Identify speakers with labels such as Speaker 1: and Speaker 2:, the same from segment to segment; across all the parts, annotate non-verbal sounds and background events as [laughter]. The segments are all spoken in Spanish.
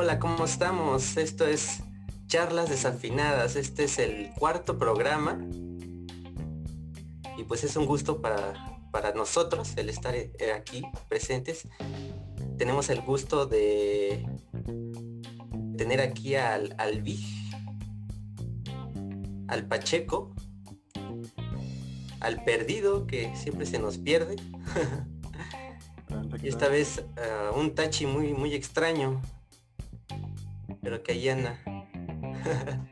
Speaker 1: hola, ¿cómo estamos? Esto es Charlas Desafinadas, este es el cuarto programa y pues es un gusto para, para nosotros el estar eh, aquí presentes. Tenemos el gusto de tener aquí al, al al Pacheco, al perdido que siempre se nos pierde. [laughs] y esta vez ah, un tachi muy muy extraño. Pero que ahí anda. [laughs]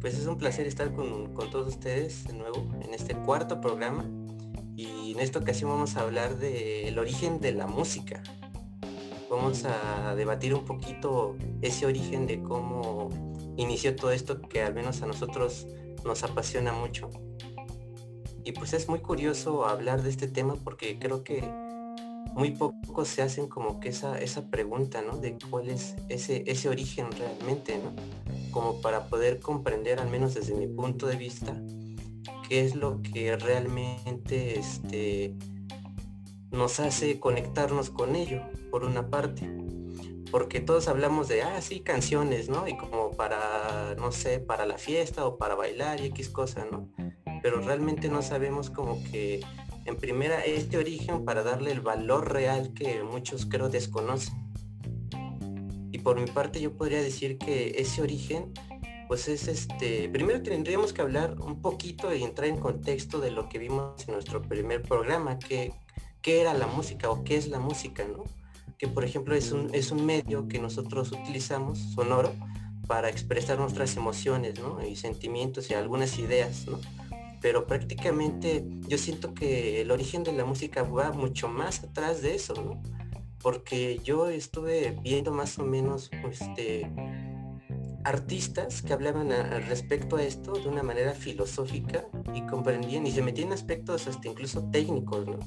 Speaker 1: pues es un placer estar con, todos ustedes de nuevo en este cuarto programa. Y en esta ocasión vamos a hablar del origen de la música. Vamos a debatir un poquito ese origen de cómo inició todo esto que al menos a nosotros nos apasiona mucho. Y pues es muy curioso hablar de este tema porque creo que muy pocos se hacen como que esa, esa pregunta, ¿no? De cuál es ese, ese origen realmente, ¿no? Como para poder comprender, al menos desde mi punto de vista, qué es lo que realmente este, nos hace conectarnos con ello, por una parte. Porque todos hablamos de, ah, sí, canciones, ¿no? Y como para, no sé, para la fiesta o para bailar y X cosa, ¿no? Pero realmente no sabemos como que en primera este origen para darle el valor real que muchos creo desconocen. Y por mi parte yo podría decir que ese origen pues es este, primero tendríamos que hablar un poquito y entrar en contexto de lo que vimos en nuestro primer programa, que qué era la música o qué es la música, ¿no? Que por ejemplo es un, es un medio que nosotros utilizamos, sonoro, para expresar nuestras emociones, ¿no? Y sentimientos y algunas ideas, ¿no? Pero prácticamente yo siento que el origen de la música va mucho más atrás de eso, ¿no? Porque yo estuve viendo más o menos este, artistas que hablaban respecto a esto de una manera filosófica y comprendían y se metían aspectos hasta incluso técnicos, ¿no?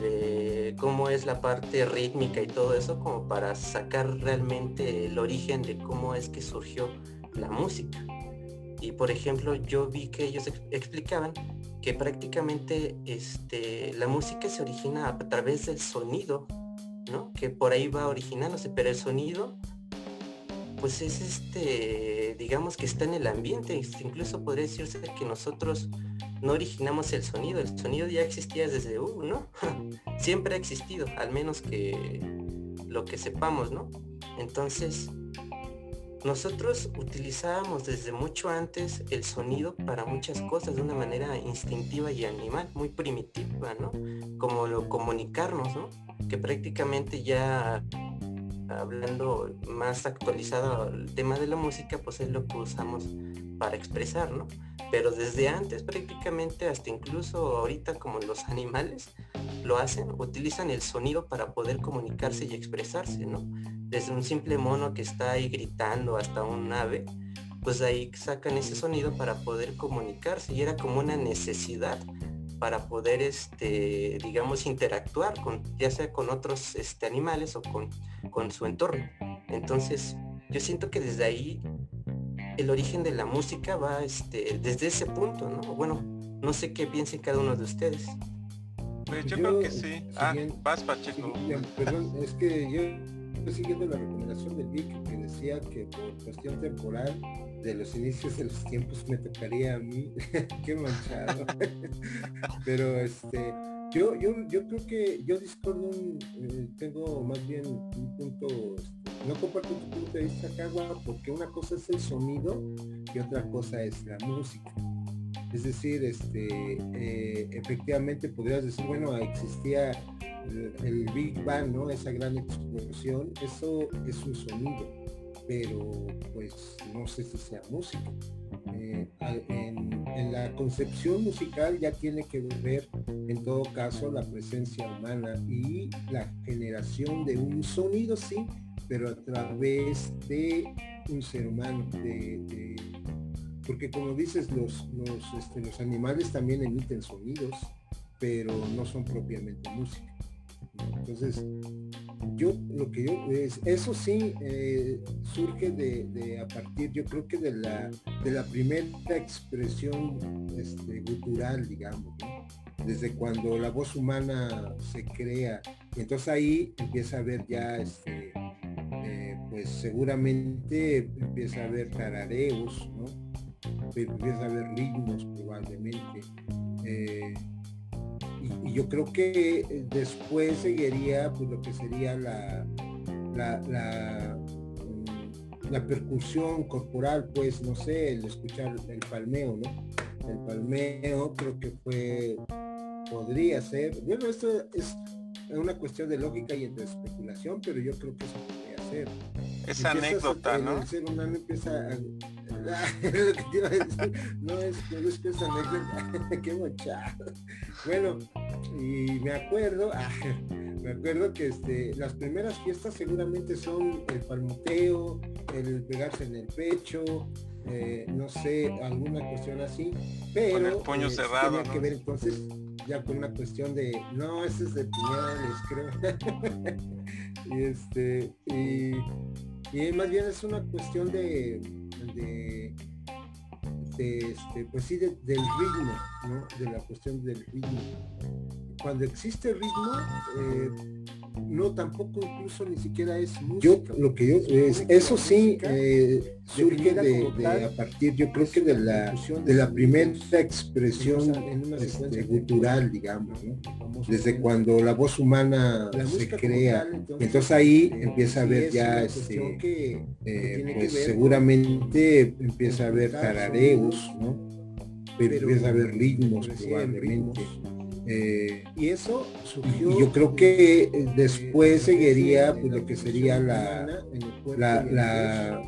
Speaker 1: De cómo es la parte rítmica y todo eso, como para sacar realmente el origen de cómo es que surgió la música. Y por ejemplo, yo vi que ellos explicaban que prácticamente este, la música se origina a través del sonido, ¿no? Que por ahí va originándose, pero el sonido pues es este, digamos que está en el ambiente, incluso podría decirse que nosotros no originamos el sonido, el sonido ya existía desde U, ¿no? [laughs] Siempre ha existido, al menos que lo que sepamos, ¿no? Entonces, nosotros utilizábamos desde mucho antes el sonido para muchas cosas de una manera instintiva y animal, muy primitiva, ¿no? Como lo comunicarnos, ¿no? Que prácticamente ya hablando más actualizado el tema de la música, pues es lo que usamos para expresar, ¿no? Pero desde antes prácticamente hasta incluso ahorita como los animales lo hacen, utilizan el sonido para poder comunicarse y expresarse, ¿no? desde un simple mono que está ahí gritando hasta un ave, pues ahí sacan ese sonido para poder comunicarse y era como una necesidad para poder este digamos interactuar con ya sea con otros este, animales o con, con su entorno entonces yo siento que desde ahí el origen de la música va este desde ese punto no bueno no sé qué piensen cada uno de ustedes.
Speaker 2: Pues yo, creo que sí. Ah vas Pacheco.
Speaker 3: perdón es que yo siguiendo la recomendación del Vic que decía que por cuestión temporal de los inicios de los tiempos me tocaría a mí, [laughs] qué manchado. [laughs] Pero este, yo, yo, yo creo que yo discordo eh, tengo más bien un punto, este, no comparto tu punto de vista, Cagua, porque una cosa es el sonido y otra cosa es la música. Es decir, este, eh, efectivamente podrías decir, bueno, existía el, Big Bang, ¿no? Esa gran explosión, eso es un sonido, pero pues no sé si sea música. Eh, en, la concepción musical ya tiene que ver en todo caso la presencia humana y la generación de un sonido, sí, pero a través de un ser humano, de, porque como dices, los, los, este, los animales también emiten sonidos, pero no son propiamente música. Entonces, yo lo que yo es, eso sí eh, surge de, a partir, yo creo que de la de la primera expresión este, gutural, digamos, desde cuando la voz humana se crea, y entonces ahí empieza a haber ya este, pues seguramente empieza a haber tarareos, ¿no? Empieza a haber ritmos probablemente. Eh, y, yo creo que después seguiría pues, lo que sería la, la, la, mm, la, percusión corporal, pues no sé, el escuchar el palmeo, ¿no? El palmeo creo que fue, podría ser, bueno, esto es una cuestión de lógica y de especulación, pero yo creo que eso ser.
Speaker 2: Esa anécdota, ¿no?
Speaker 3: El ser humano empieza a... no [laughs] es, no es que esa anécdota, [laughs] qué mochado. Bueno, y me acuerdo, [laughs] me acuerdo que este, las primeras fiestas seguramente son el palmoteo, el pegarse en el pecho, eh, no sé, alguna cuestión así, pero
Speaker 2: con el puño
Speaker 3: eh,
Speaker 2: cerrado,
Speaker 3: que ver entonces ya con una cuestión de, no, ese es de piñones, creo. [laughs] y este, y, y, más bien es una cuestión de, de, este, pues sí, del ritmo, ¿no? De la cuestión del ritmo. Cuando existe ritmo, eh, no tampoco incluso ni siquiera es música. Yo lo que yo es, eso sí eh, surge de, a partir yo creo que de la de la primera expresión este, cultural digamos desde cuando la voz humana se crea. entonces ahí empieza a haber ya este eh, pues seguramente empieza a haber tarareos no pero empieza a haber ritmos probablemente eh, y eso surgió. yo creo que después seguiría pues, lo que sería la, la, la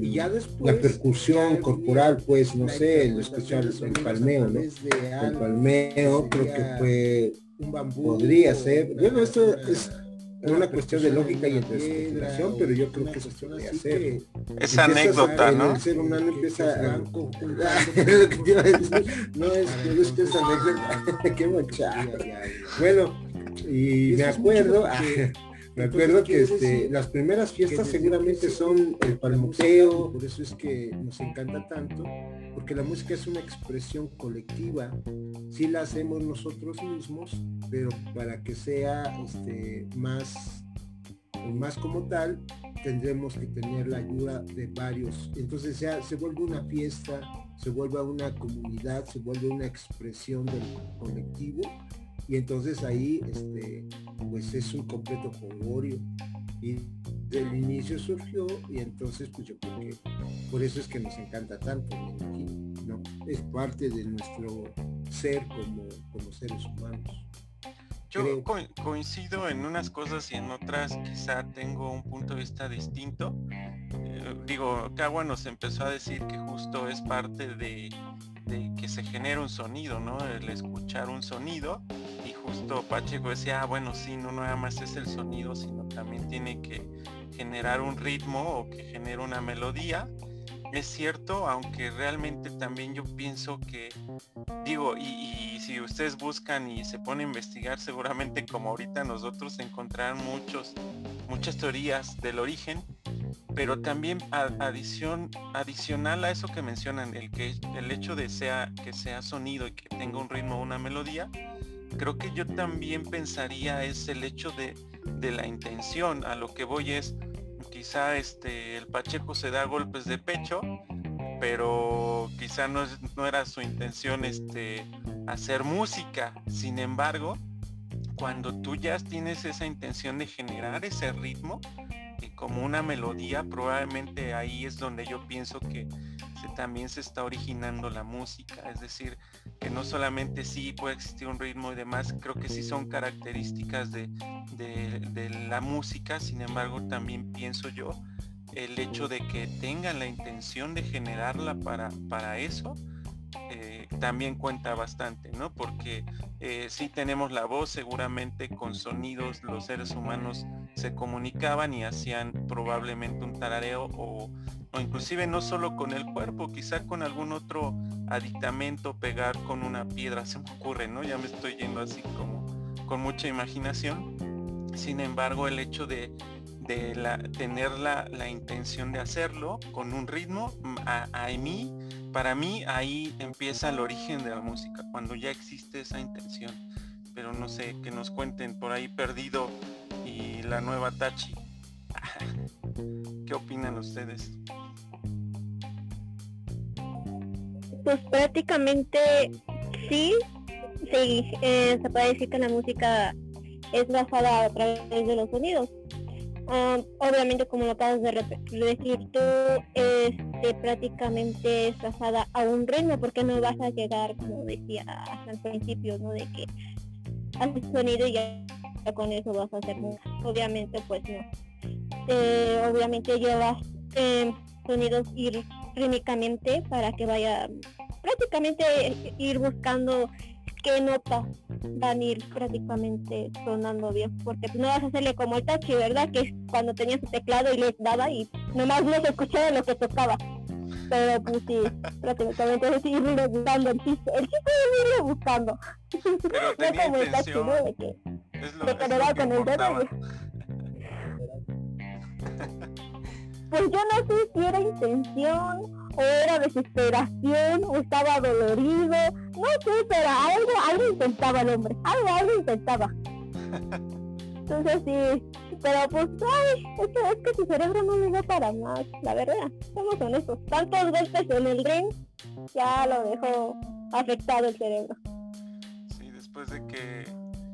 Speaker 3: y ya después la percusión corporal pues no sé el escuchar el palmeo ¿no? el palmeo creo que fue un bambú podría ser bueno esto es una cuestión de lógica y especulación, pero yo creo que eso se puede hacer.
Speaker 2: Esa anécdota, ¿no?
Speaker 3: El ser humano empieza a... [laughs] [laughs] no es, no es que esa anécdota, [laughs] qué mochada. Bueno, y me acuerdo, me acuerdo que este, las primeras fiestas seguramente son el palmoteo, por eso es que nos encanta tanto, porque la música es una expresión colectiva, sí la hacemos nosotros mismos, pero para que sea este, más, más como tal, tendremos que tener la ayuda de varios. Entonces ya se vuelve una fiesta, se vuelve una comunidad, se vuelve una expresión del colectivo. Y entonces ahí este, pues es un completo jolgorio y del inicio surgió y entonces pues yo creo que por eso es que nos encanta tanto ¿no? es parte de nuestro ser como, como seres humanos
Speaker 2: yo coincido en unas cosas y en otras quizá tengo un punto de vista distinto. Eh, digo, Cagua nos empezó a decir que justo es parte de, de que se genera un sonido, ¿no? El escuchar un sonido justo Pacheco decía, ah, bueno, sí, no nada más es el sonido, sino también tiene que generar un ritmo o que genere una melodía. Es cierto, aunque realmente también yo pienso que, digo, y, si ustedes buscan y se ponen a investigar, seguramente como ahorita nosotros encontrarán muchos, muchas teorías del origen, pero también adición, adicional a eso que mencionan, el que el hecho de sea, que sea sonido y que tenga un ritmo una melodía, creo que yo también pensaría es el hecho de, la intención. A lo que voy es, quizá este, el Pacheco se da golpes de pecho, pero quizá no, no era su intención este, hacer música. Sin embargo, cuando tú ya tienes esa intención de generar ese ritmo, como una melodía, probablemente ahí es donde yo pienso que también se está originando la música, es decir, que no solamente sí puede existir un ritmo y demás, creo que sí son características de, la música, sin embargo también pienso yo el hecho de que tengan la intención de generarla para, para eso, eh, también cuenta bastante, ¿no? Porque eh, si tenemos la voz, seguramente con sonidos los seres humanos se comunicaban y hacían probablemente un tarareo o o inclusive no solo con el cuerpo, quizá con algún otro aditamento, pegar con una piedra, se me ocurre, ¿no? Ya me estoy yendo así como con mucha imaginación. Sin embargo, el hecho de, la, tener la, intención de hacerlo con un ritmo, a, mí, para mí ahí empieza el origen de la música, cuando ya existe esa intención. Pero no sé, que nos cuenten por ahí perdido y la nueva Tachi. [laughs] ¿Qué opinan ustedes?
Speaker 4: Pues prácticamente sí, sí, eh, se puede decir que la música es basada a través de los sonidos. Ah, obviamente, como lo acabas de decir tú, este, prácticamente es basada a un ritmo, porque no vas a llegar, como decía hasta el principio, ¿no? De que haces sonido y ya, con eso vas a hacer música. Obviamente, pues no. Eh, obviamente llevas eh, sonidos ir rítmicamente para que vaya prácticamente ir buscando qué notas van a ir prácticamente sonando bien, porque no vas a hacerle como el tachi, ¿verdad? Que es cuando tenía su teclado y les daba y nomás no se escuchaba lo que tocaba. Pero pues sí, [laughs] prácticamente es irlo buscando el chiste. El chiste es irlo buscando.
Speaker 2: Pero [laughs] no como el tachi, ¿no? De que, es lo, de que le da con el dedo.
Speaker 4: Pues yo no sé si era intención o era desesperación, o estaba dolorido, no sé, pero algo, algo intentaba el hombre, algo, algo intentaba. [laughs] Entonces sí, pero pues, ay, es que, es que su cerebro no le da para más, la verdad, somos honestos. Tantos golpes en el ring ya lo dejó afectado el cerebro.
Speaker 2: Sí, después de que,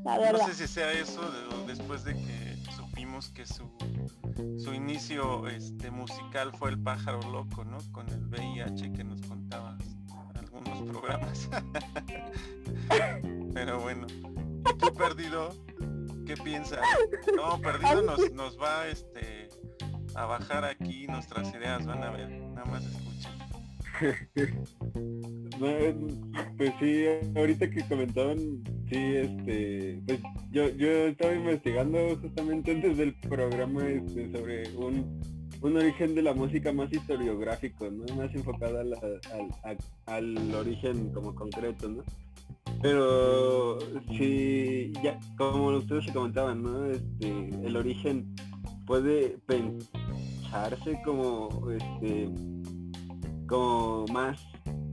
Speaker 2: no sé si sea eso, después de que supimos que su su inicio este, musical fue el pájaro loco, ¿no? Con el VIH que nos contaba algunos programas. [laughs] Pero bueno, ¿y tú perdido? ¿Qué piensas? No, perdido nos, nos va este a bajar aquí nuestras ideas, van a ver, nada más escuchen. [laughs]
Speaker 5: pues sí, ahorita que comentaban, sí, este, pues yo, yo estaba investigando justamente antes del programa este, sobre un, origen de la música más historiográfico, ¿no? Más enfocada al, origen como concreto, ¿no? Pero sí, ya, como ustedes se comentaban, ¿no? Este, el origen puede pensarse como, este, como más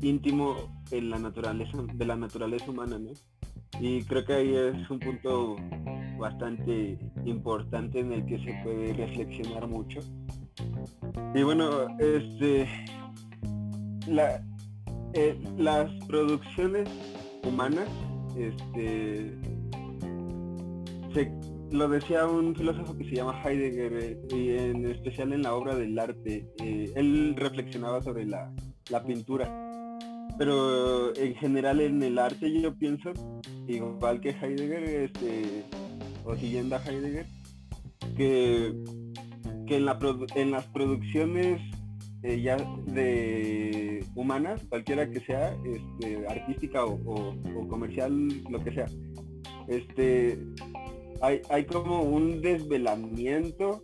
Speaker 5: íntimo en la naturaleza, de la naturaleza humana, ¿no? Y creo que ahí es un punto bastante importante en el que se puede reflexionar mucho. Y bueno, este eh, las producciones humanas, este lo decía un filósofo que se llama Heidegger, eh, y en especial en la obra del arte, eh, él reflexionaba sobre la, la pintura. Pero en general en el arte yo pienso, igual que Heidegger, este, o siguiendo a Heidegger, que, que en, la en las producciones eh, ya de humanas, cualquiera que sea, este, artística o, comercial, lo que sea, este, hay, hay como un desvelamiento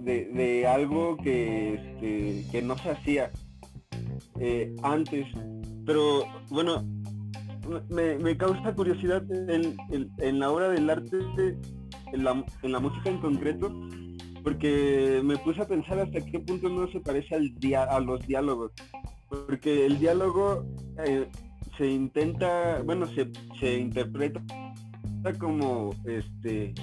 Speaker 5: de, algo que, este, que no se hacía eh, antes pero bueno, me, causa curiosidad en, la obra del arte, en la, música en concreto, porque me puse a pensar hasta qué punto no se parece al a los diálogos. Porque el diálogo eh, se intenta, bueno, se, se interpreta como este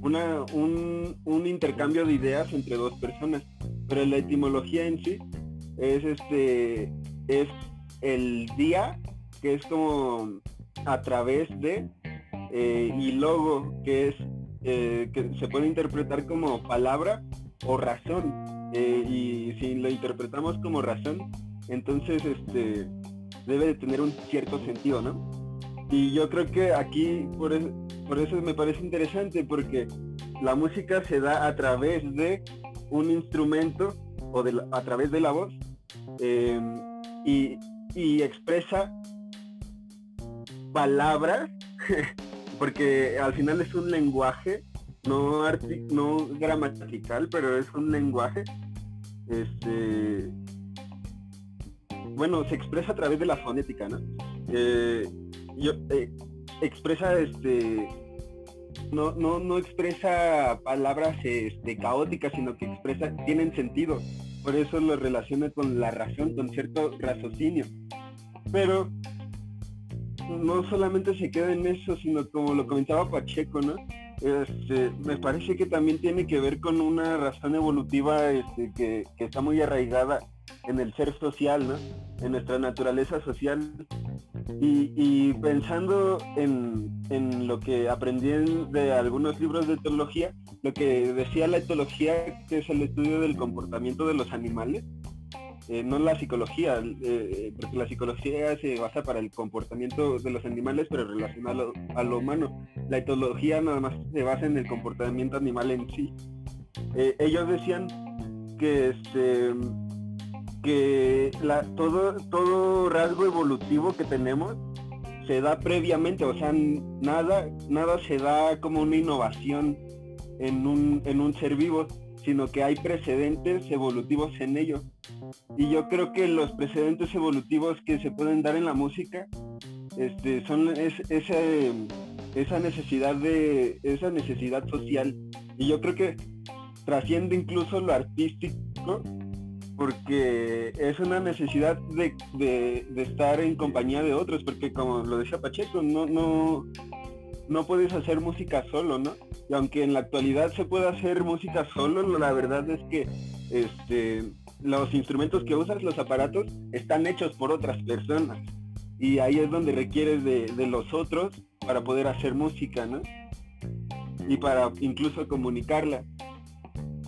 Speaker 5: una, un, un, intercambio de ideas entre dos personas. Pero la etimología en sí es este es el día, que es como a través de, eh, y logo, que es eh, que se puede interpretar como palabra o razón. Eh, y si lo interpretamos como razón, entonces este debe de tener un cierto sentido, ¿no? Y yo creo que aquí por eso, me parece interesante porque la música se da a través de un instrumento o a través de la voz y y expresa palabras, [laughs] porque al final es un lenguaje, no, no gramatical, pero es un lenguaje. Este, bueno, se expresa a través de la fonética, ¿no? Eh, eh, expresa este no, no, no expresa palabras este, caóticas, sino que expresa, tienen sentido. Por eso lo relaciona con la razón, con cierto raciocinio. Pero no solamente se queda en eso, sino como lo comentaba Pacheco, ¿no? Este, me parece que también tiene que ver con una razón evolutiva este, que, está muy arraigada en el ser social, ¿no? en nuestra naturaleza social. Y, pensando en, en, lo que aprendí de algunos libros de etología, lo que decía la etología, que es el estudio del comportamiento de los animales, eh, no la psicología, eh, porque la psicología se basa para el comportamiento de los animales, pero relacionado a lo humano. La etología nada más se basa en el comportamiento animal en sí. Eh, ellos decían que este que la, todo, todo rasgo evolutivo que tenemos se da previamente, o sea, nada, nada se da como una innovación en un, en un ser vivo, sino que hay precedentes evolutivos en ello. Y yo creo que los precedentes evolutivos que se pueden dar en la música este, son esa necesidad de esa necesidad social. Y yo creo que trasciende incluso lo artístico porque es una necesidad de, estar en compañía de otros, porque como lo decía Pacheco, no, no puedes hacer música solo, ¿no? Y aunque en la actualidad se puede hacer música solo, la verdad es que este, los instrumentos que usas, los aparatos, están hechos por otras personas. Y ahí es donde requieres de, los otros para poder hacer música, ¿no? Y para incluso comunicarla.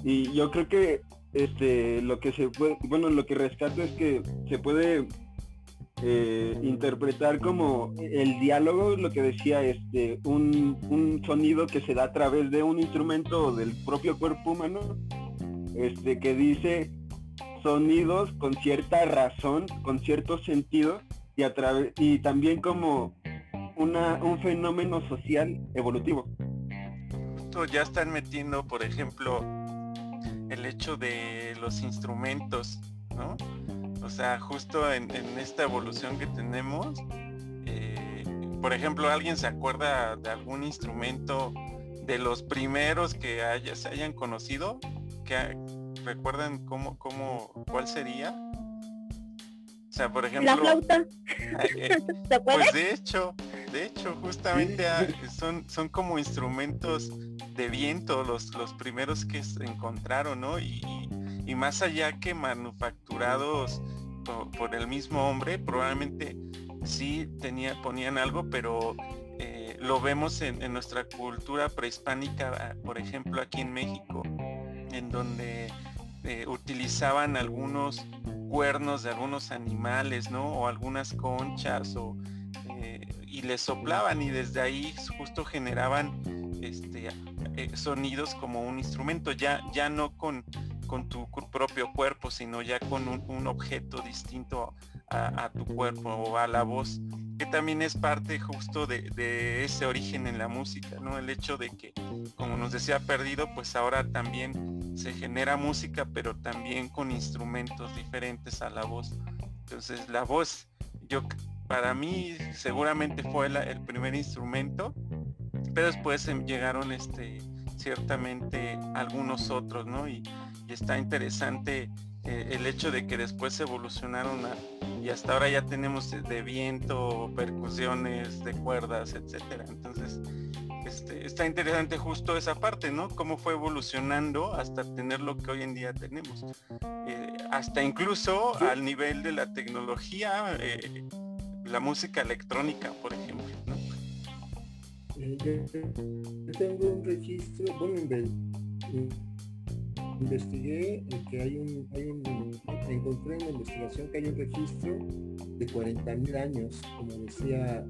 Speaker 5: Y yo creo que este lo que se puede, bueno, lo que rescato es que se puede eh, interpretar como el diálogo, lo que decía, este, un, un, sonido que se da a través de un instrumento del propio cuerpo humano, este, que dice sonidos con cierta razón, con cierto sentido, y, a y también como una, un fenómeno social evolutivo.
Speaker 2: Ya están metiendo, por ejemplo, el hecho de los instrumentos, ¿no? O sea, justo en, esta evolución que tenemos, eh, por ejemplo, ¿alguien se acuerda de algún instrumento de los primeros que haya, se hayan conocido? ¿Que, ¿Recuerdan cómo, cómo, cuál sería? O sea, por ejemplo...
Speaker 4: La flauta.
Speaker 2: Eh, [laughs] pues de hecho, de hecho, justamente ah, son, son como instrumentos de viento los, los primeros que se encontraron, ¿no? y y más allá que manufacturados por, el mismo hombre, probablemente sí tenía, ponían algo, pero eh, lo vemos en, nuestra cultura prehispánica, ah, por ejemplo aquí en México, en donde eh, utilizaban algunos cuernos de algunos animales, ¿no? O algunas conchas, o, eh, y les soplaban y desde ahí justo generaban este, sonidos como un instrumento, ya, ya no con con tu propio cuerpo, sino ya con un, objeto distinto a, tu cuerpo o a la voz, que también es parte justo de, ese origen en la música, ¿no? El hecho de que, como nos decía Perdido, pues ahora también se genera música, pero también con instrumentos diferentes a la voz. Entonces la voz, yo para mí seguramente fue el primer instrumento, pero después llegaron este ciertamente algunos otros, ¿no? Y, está interesante eh, el hecho de que después evolucionaron y hasta ahora ya tenemos de viento, percusiones, de cuerdas, etcétera. Entonces, este, está interesante justo esa parte, ¿no? Cómo fue evolucionando hasta tener lo que hoy en día tenemos. Eh, hasta incluso al nivel de la tecnología, eh, la música electrónica, por ejemplo, ¿no?
Speaker 6: tengo un registro, bueno, investigué que hay un, encontré en la investigación que hay un registro de 40 mil años, como decía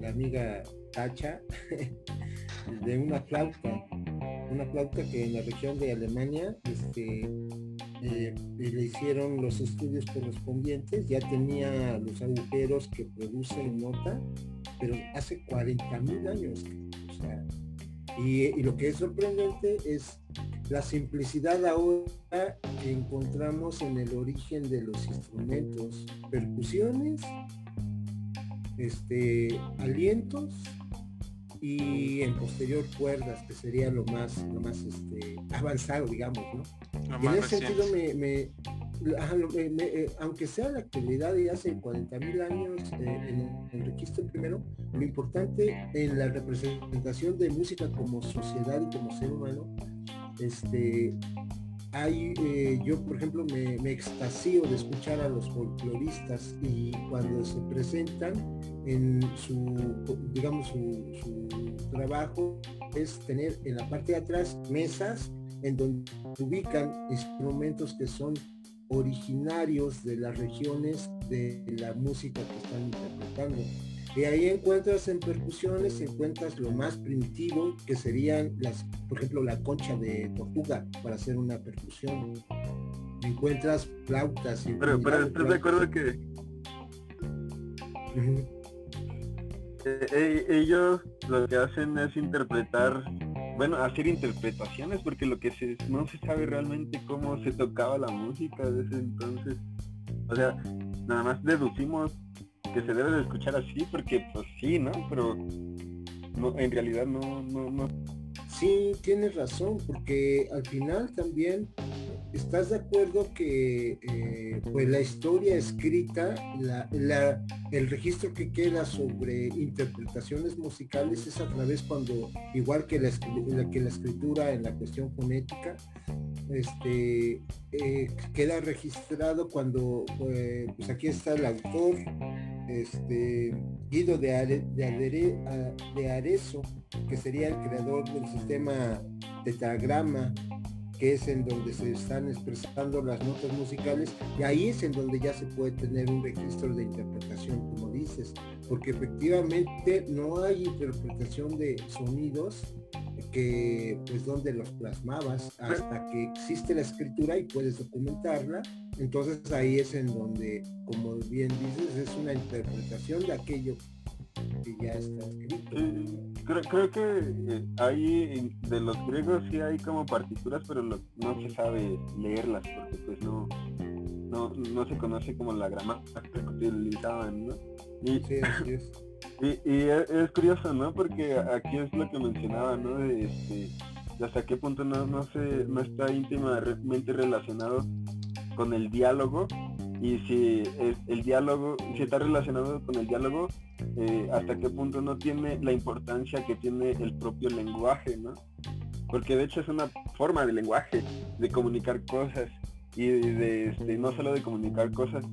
Speaker 6: la, amiga Tacha, [laughs] de una flauta, una flauta que en la región de Alemania este, eh, le hicieron los estudios correspondientes, ya tenía los agujeros que producen nota, pero hace 40 mil años. y, lo que es sorprendente es la simplicidad ahora que encontramos en el origen de los instrumentos, percusiones, este, alientos y en posterior cuerdas, que sería lo más, lo más este, [laughs] avanzado, digamos, ¿no? y en ese sentido me, eh, aunque sea la actualidad y hace 40 mil años en el registro primero, lo importante en la representación de música como sociedad y como ser humano, este, hay, eh, yo por ejemplo me, me, extasío de escuchar a los folcloristas y cuando se presentan en su, digamos, su, trabajo es tener en la parte de atrás mesas en donde ubican instrumentos que son originarios de las regiones de la música que están interpretando y ahí encuentras en percusiones, encuentras lo más primitivo, que serían las, por ejemplo, la concha de tortuga para hacer una percusión. Encuentras flautas y.
Speaker 5: Pero, pero estás de acuerdo que. Eh, eh, ellos lo que hacen es interpretar, bueno, hacer interpretaciones, porque lo que se, no se sabe realmente cómo se tocaba la música desde entonces. O sea, nada más deducimos que se debe de escuchar así, porque pues sí, ¿no? Pero no, en realidad no, no, no.
Speaker 6: Sí, tienes razón, porque al final también estás de acuerdo que eh, pues la historia escrita, la, el registro que queda sobre interpretaciones musicales es a través cuando, igual que la, que la escritura en la cuestión fonética, este, eh, queda registrado cuando, eh, pues aquí está el autor, este, Guido de, de, Arezzo, que sería el creador del sistema tetragrama, que es en donde se están expresando las notas musicales, y ahí es en donde ya se puede tener un registro de interpretación, como dices, porque efectivamente no hay interpretación de sonidos que pues donde los plasmabas hasta que existe la escritura y puedes documentarla. Entonces ahí es en donde como bien dices es una interpretación de aquello que ya está escrito
Speaker 5: creo, que eh, hay de los griegos sí hay como partituras pero no se sabe leerlas porque pues no no, no se conoce como la gramática que utilizaban ¿no? y, sí, es. [laughs] Y, es, curioso, ¿no? Porque aquí es lo que mencionaba, ¿no? De, este, hasta qué punto no, no, se, no está íntimamente relacionado con el diálogo y si es el diálogo, si está relacionado con el diálogo, eh, hasta qué punto no tiene la importancia que tiene el propio lenguaje, ¿no? Porque de hecho es una forma de lenguaje, de comunicar cosas y de, este, no solo de comunicar cosas,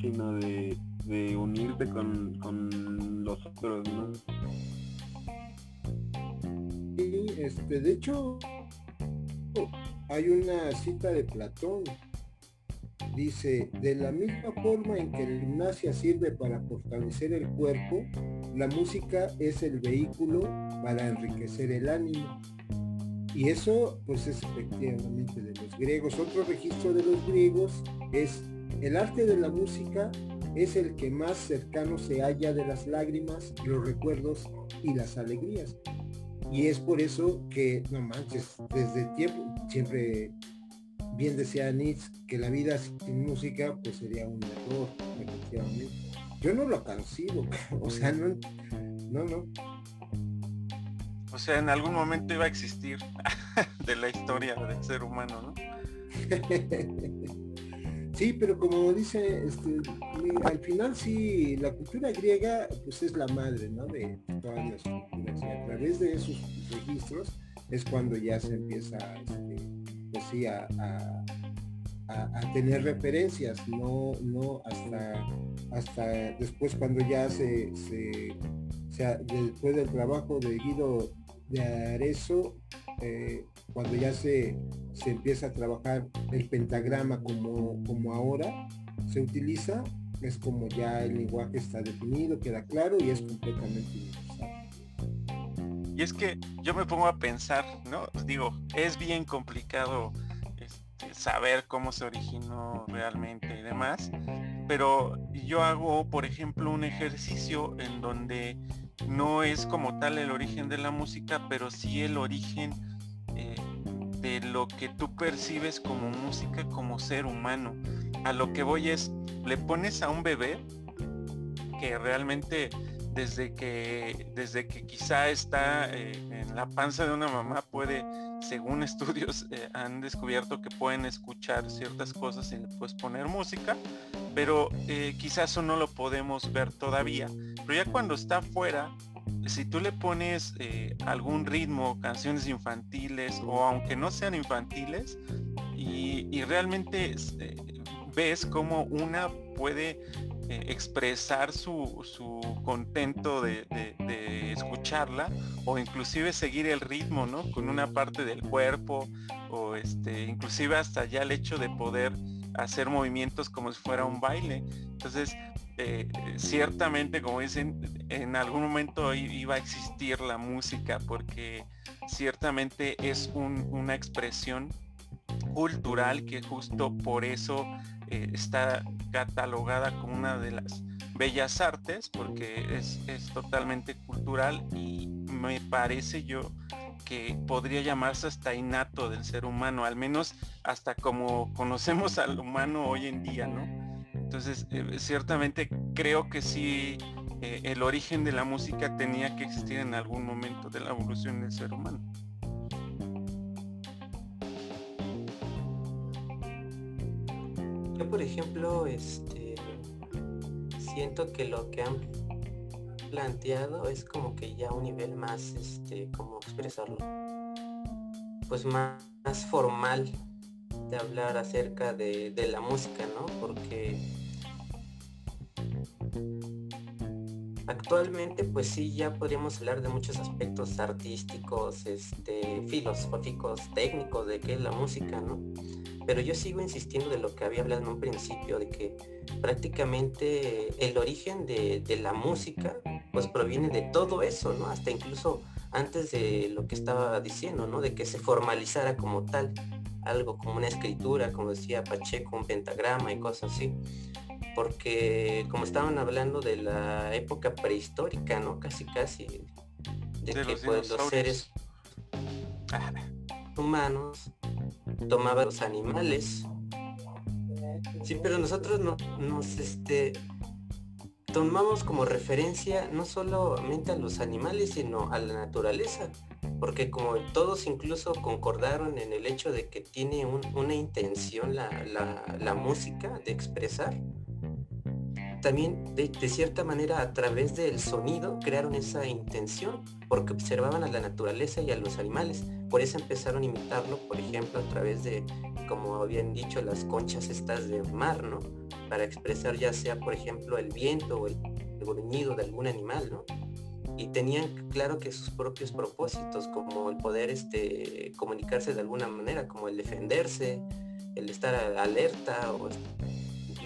Speaker 5: sino de de unirte con, con los otros, ¿no?
Speaker 6: Y este, de hecho, hay una cita de Platón. Dice, de la misma forma en que la gimnasia sirve para fortalecer el cuerpo, la música es el vehículo para enriquecer el ánimo. Y eso pues es efectivamente de los griegos. Otro registro de los griegos es el arte de la música es el que más cercano se halla de las lágrimas, los recuerdos y las alegrías. Y es por eso que, no manches, desde el tiempo, siempre bien decía Nietzsche que la vida sin música pues sería un error, efectivamente. Yo no lo consigo, [laughs] o sea, no, no, no.
Speaker 2: O sea, en algún momento iba a existir [laughs] de la historia del ser humano, ¿no? [laughs]
Speaker 6: Sí, pero como dice, este, al final sí, la cultura griega pues es la madre, ¿no? De todas las culturas. Y a través de esos registros es cuando ya se empieza, este, pues sí, a, tener referencias, no, no hasta, hasta después cuando ya se, se, después del trabajo de Guido de Arezzo, eh, cuando ya se, se empieza a trabajar el pentagrama como, como ahora se utiliza, es como ya el lenguaje está definido, queda claro y es completamente.
Speaker 2: Y es que yo me pongo a pensar, ¿no? Digo, es bien complicado este, saber cómo se originó realmente y demás, pero yo hago, por ejemplo, un ejercicio en donde no es como tal el origen de la música, pero sí el origen de lo que tú percibes como música como ser humano. A lo que voy es, le pones a un bebé que realmente desde que, desde que quizá está eh, en la panza de una mamá puede, según estudios, [laughs] eh, han descubierto que pueden escuchar ciertas cosas y después poner música, pero eh, quizás eso no lo podemos ver todavía. Pero ya cuando está afuera, si tú le pones algún ritmo, canciones infantiles o aunque no sean infantiles, y, realmente ves como una puede eh, expresar su, contento de, escucharla o inclusive seguir el ritmo, ¿no? Con una parte del cuerpo o este, inclusive hasta ya el hecho de poder hacer movimientos como si fuera un baile. Entonces, eh, ciertamente, como dicen, en algún momento iba a existir la música porque ciertamente es una expresión cultural que justo por eso eh, está catalogada como una de las bellas artes porque es, totalmente cultural y me parece yo que podría llamarse hasta innato del ser humano, al menos hasta como conocemos al humano hoy en día, ¿no? Entonces, eh, ciertamente creo que sí, eh, el origen de la música tenía que existir en algún momento de la evolución del ser humano.
Speaker 1: Yo, por ejemplo, este siento que lo que han planteado es como que ya un nivel más, este, ¿cómo expresarlo? Pues más, formal de hablar acerca de, de, la música, ¿no? Porque actualmente pues sí ya podríamos hablar de muchos aspectos artísticos, este, filosóficos, técnicos de qué es la música, ¿no? Pero yo sigo insistiendo de lo que había hablado en un principio, de que prácticamente el origen de, la música pues proviene de todo eso, ¿no? Hasta incluso antes de lo que estaba diciendo, ¿no? De que se formalizara como tal, algo como una escritura, como decía Pacheco, un pentagrama y cosas así. Porque como estaban hablando de la época prehistórica, ¿no? Casi casi, de, que pues, los seres [laughs] humanos tomaban los animales. Sí, pero nosotros no, nos este, tomamos como referencia no solamente a los animales, sino a la naturaleza. Porque como todos incluso concordaron en el hecho de que tiene una intención la, la música de expresar, también de, cierta manera a través del sonido crearon esa intención porque observaban a la naturaleza y a los animales. Por eso empezaron a imitarlo, por ejemplo, a través de, como habían dicho, las conchas estas de mar, ¿no? Para expresar ya sea, por ejemplo, el viento o el, gruñido de algún animal, ¿no? y tenían claro que sus propios propósitos, como el poder este, comunicarse de alguna manera, como el defenderse, el estar alerta o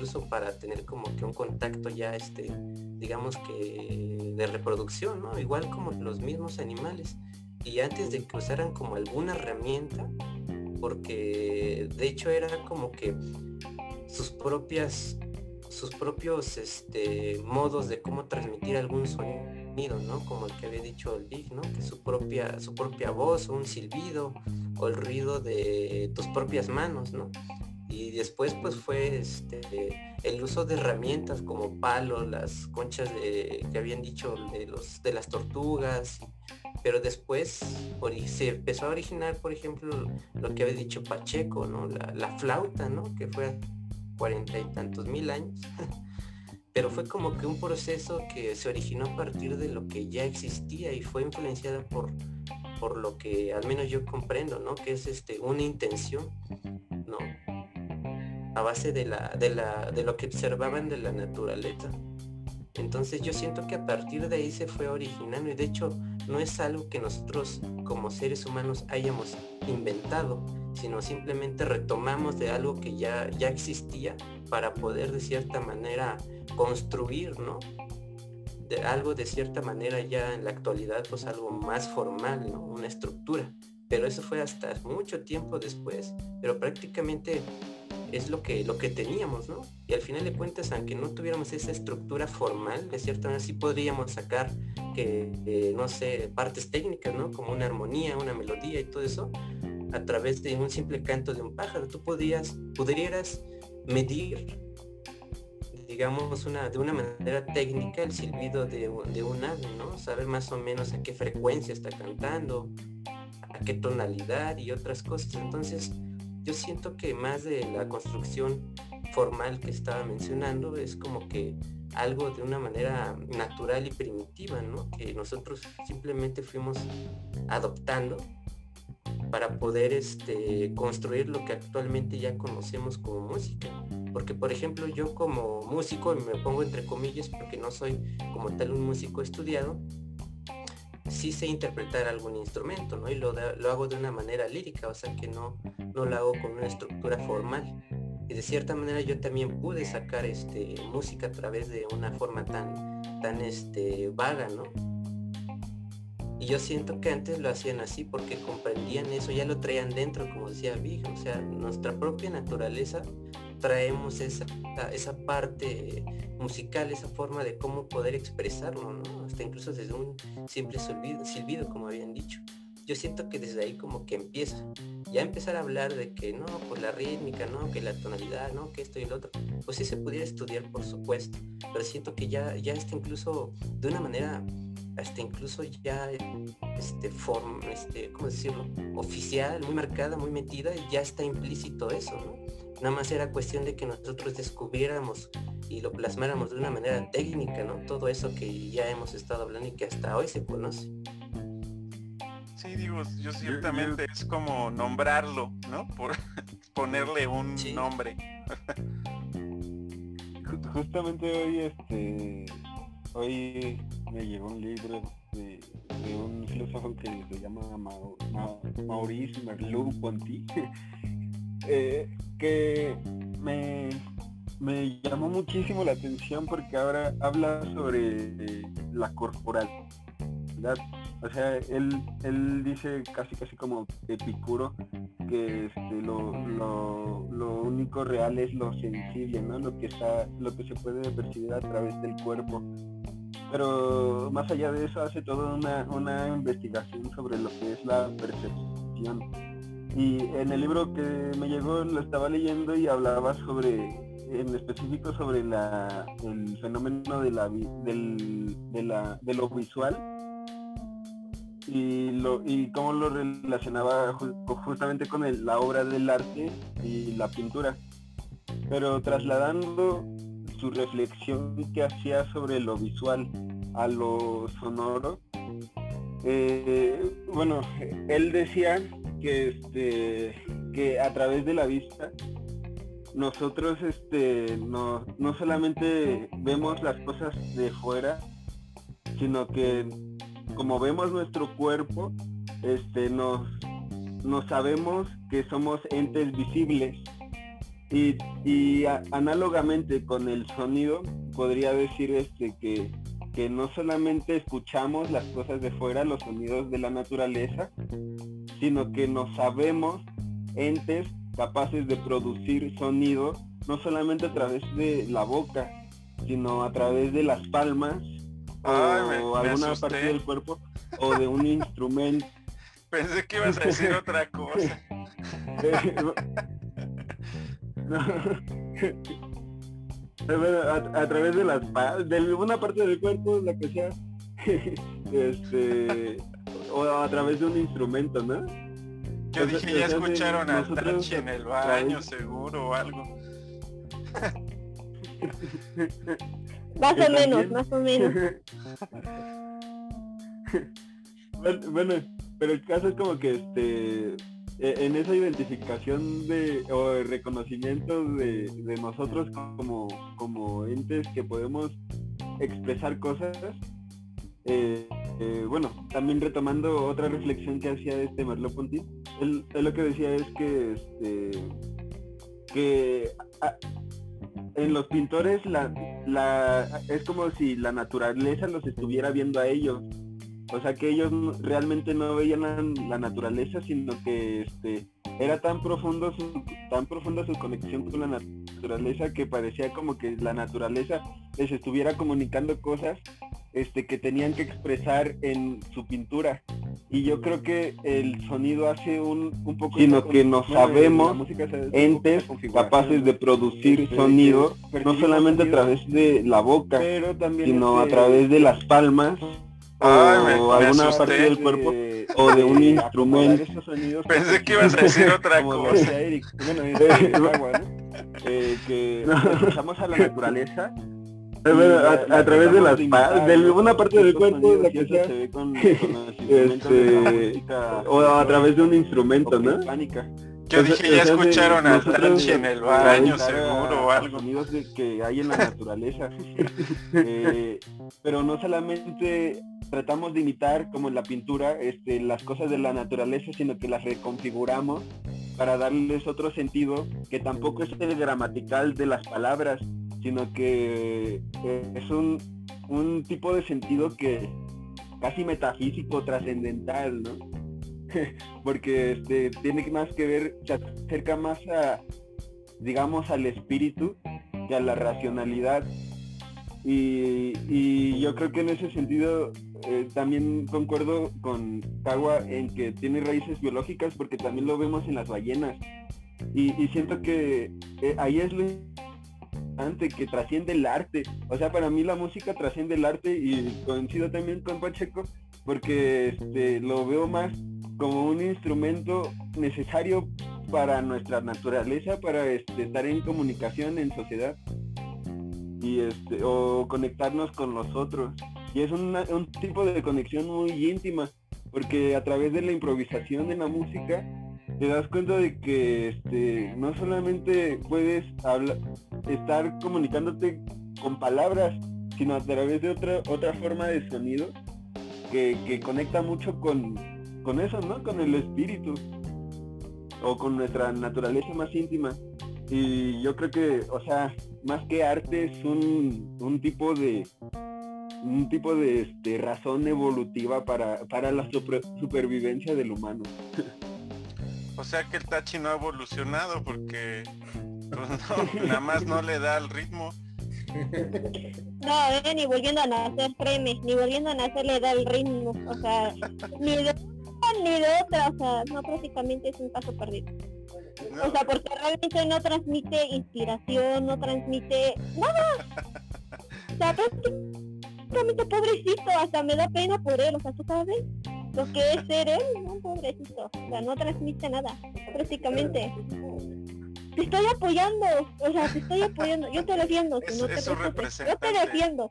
Speaker 1: incluso para tener como que un contacto ya, este, digamos que de reproducción, ¿no? Igual como los mismos animales. Y antes de que usaran como alguna herramienta, porque de hecho era como que sus propias sus propios este, modos de cómo transmitir algún sonido, ¿no? Como el que había dicho el Big, ¿no? Que su propia, su propia voz, o un silbido, o el ruido de tus propias manos, ¿no? Y después pues fue este, el uso de herramientas como palos, las conchas que habían dicho de, los, de las tortugas, pero después se empezó a originar, por ejemplo, lo que había dicho Pacheco, ¿no? La, flauta, ¿no? Que fue cuarenta y tantos mil años. [laughs] pero fue como que un proceso que se originó a partir de lo que ya existía y fue influenciada por, por lo que al menos yo comprendo, ¿no? Que es este, una intención. A base de, la, de, la, de lo que observaban de la naturaleza. Entonces yo siento que a partir de ahí se fue originando y de hecho no es algo que nosotros como seres humanos hayamos inventado, sino simplemente retomamos de algo que ya, ya existía para poder de cierta manera construir, ¿no? De algo de cierta manera ya en la actualidad pues algo más formal, ¿no? Una estructura. Pero eso fue hasta mucho tiempo después. Pero prácticamente es lo que, lo que teníamos, ¿no? Y al final de cuentas, aunque no tuviéramos esa estructura formal, de cierta manera sí podríamos sacar que, eh, no sé, partes técnicas, ¿no? Como una armonía, una melodía y todo eso, a través de un simple canto de un pájaro. Tú podrías, pudieras medir, digamos, una, de una manera técnica el silbido de, de un ave, ¿no? Saber más o menos a qué frecuencia está cantando, a qué tonalidad y otras cosas. Entonces, yo siento que más de la construcción formal que estaba mencionando es como que algo de una manera natural y primitiva, ¿no? Que nosotros simplemente fuimos adoptando para poder este, construir lo que actualmente ya conocemos como música. Porque, por ejemplo, yo como músico, y me pongo entre comillas porque no soy como tal un músico estudiado, sí sé interpretar algún instrumento, ¿no? Y lo, lo hago de una manera lírica, o sea que no, no lo hago con una estructura formal. Y de cierta manera yo también pude sacar este, música a través de una forma tan, tan este, vaga, ¿no? Y yo siento que antes lo hacían así porque comprendían eso, ya lo traían dentro, como decía Big, o sea, nuestra propia naturaleza traemos esa, esa parte musical, esa forma de cómo poder expresarlo, ¿no? Hasta incluso desde un simple silbido, como habían dicho. Yo siento que desde ahí como que empieza. Ya empezar a hablar de que no, por la rítmica, no, que la tonalidad, no, que esto y lo otro, pues sí se pudiera estudiar, por supuesto. Pero siento que ya, ya está incluso de una manera hasta incluso ya este forma este cómo decirlo oficial muy marcada muy metida ya está implícito eso no nada más era cuestión de que nosotros descubriéramos y lo plasmáramos de una manera técnica no todo eso que ya hemos estado hablando y que hasta hoy se conoce.
Speaker 2: Sí digo yo ciertamente es como nombrarlo no por [laughs] ponerle un nombre.
Speaker 5: Justamente hoy este hoy me llegó un libro de, un filósofo que se llama Maurice Merleau-Ponty, [laughs] eh, que me, me llamó muchísimo la atención porque ahora habla sobre la corporalidad. O sea, él, él dice casi casi como Epicuro que este, lo, lo, único real es lo sensible, ¿no? Lo que está, lo que se puede percibir a través del cuerpo pero más allá de eso hace toda una, investigación sobre lo que es la percepción. Y en el libro que me llegó lo estaba leyendo y hablaba sobre, en específico sobre la, el fenómeno de, la, del, de, lo visual y, lo, y cómo lo relacionaba justamente con la obra del arte y la pintura. Pero trasladando su reflexión que hacía sobre lo visual a lo sonoro. Eh, bueno, él decía que este que a través de la vista nosotros este no, no solamente vemos las cosas de fuera, sino que como vemos nuestro cuerpo, este nos, nos sabemos que somos entes visibles. Y, análogamente con el sonido, podría decir este que, que no solamente escuchamos las cosas de fuera, los sonidos de la naturaleza, sino que nos sabemos entes capaces de producir sonido, no solamente a través de la boca, sino a través de las palmas o alguna parte del cuerpo o de un instrumento. [laughs]
Speaker 2: Pensé que ibas a decir otra cosa. [laughs] [laughs]
Speaker 5: a, través de las de alguna parte del cuerpo, la que sea, este, o a través de un instrumento, ¿no?
Speaker 2: Yo dije, ya escucharon a Tachi en el baño, seguro, o algo. [laughs]
Speaker 4: más o menos, más o menos.
Speaker 5: bueno, pero el caso es como que este e, en esa identificación de o reconocimiento de, nosotros como, como entes que podemos expresar cosas eh, eh, bueno también retomando otra reflexión que hacía este Merleau Ponty él, lo que decía es que este, que en los pintores la, la es como si la naturaleza los estuviera viendo a ellos. O sea que ellos realmente no veían la, naturaleza, sino que este era tan profundo tan profunda su conexión con la naturaleza que parecía como que la naturaleza les estuviera comunicando cosas este que tenían que expresar en su pintura. y yo creo que el sonido hace un, un poco sino que no sabemos entes capaces de producir sonido no solamente a través de la boca sino a través de las palmas o alguna parte del cuerpo o de un instrumento. [laughs]
Speaker 2: pensé que ibas a decir otra cosa. [laughs]
Speaker 5: Eh, que escuchamos a la naturaleza
Speaker 6: a, través de las de una parte del cuerpo la que sea, se ve con, [laughs] este, o a través de un instrumento, ¿no?
Speaker 2: Yo dije, ya escucharon a Tachi en el baño seguro o algo.
Speaker 5: Sonidos que hay en la naturaleza. [laughs] eh, pero no solamente tratamos de imitar, como en la pintura, este, las cosas de la naturaleza, sino que las reconfiguramos para darles otro sentido que tampoco es el gramatical de las palabras, sino que eh, es un, un tipo de sentido que casi metafísico, trascendental, ¿no? [laughs] Porque este, tiene más que ver, se acerca más a, digamos, al espíritu que a la racionalidad. Y, yo creo que en ese sentido eh, también concuerdo con Kawa en que tiene raíces biológicas porque también lo vemos en las ballenas. Y, siento que eh, ahí es lo que trasciende el arte. O sea, para mí la música trasciende el arte y coincido también con Pacheco porque este, lo veo más como un instrumento necesario para nuestra naturaleza, para este, estar en comunicación en sociedad y este, o conectarnos con los otros. Y es un tipo de conexión muy íntima, porque a través de la improvisación en la música te das cuenta de que este, no solamente puedes estar comunicándote con palabras, sino a través de otra, otra forma de sonido que, conecta mucho con, con eso, ¿no? Con el espíritu o con nuestra naturaleza más íntima. Y yo creo que, o sea, más que arte es un, un tipo de un tipo de este, razón evolutiva para, para la supervivencia del humano. [laughs]
Speaker 2: O sea que el Tachi no ha evolucionado porque pues, nada más no le da el ritmo.
Speaker 4: No, eh, ni volviendo a nacer, créeme, ni volviendo a nacer le da el ritmo. O sea, ni de una ni de otra, o sea, no prácticamente es un paso perdido. O sea, porque realmente no transmite inspiración, no transmite nada. O sea, prácticamente pobrecito, hasta me da pena por él, o sea, ¿tú sabes? Lo que es ser él, no, pobrecito, o sea, no transmite nada, prácticamente. Te estoy apoyando, o sea, te estoy apoyando, yo te defiendo,
Speaker 2: si no te yo
Speaker 4: te defiendo.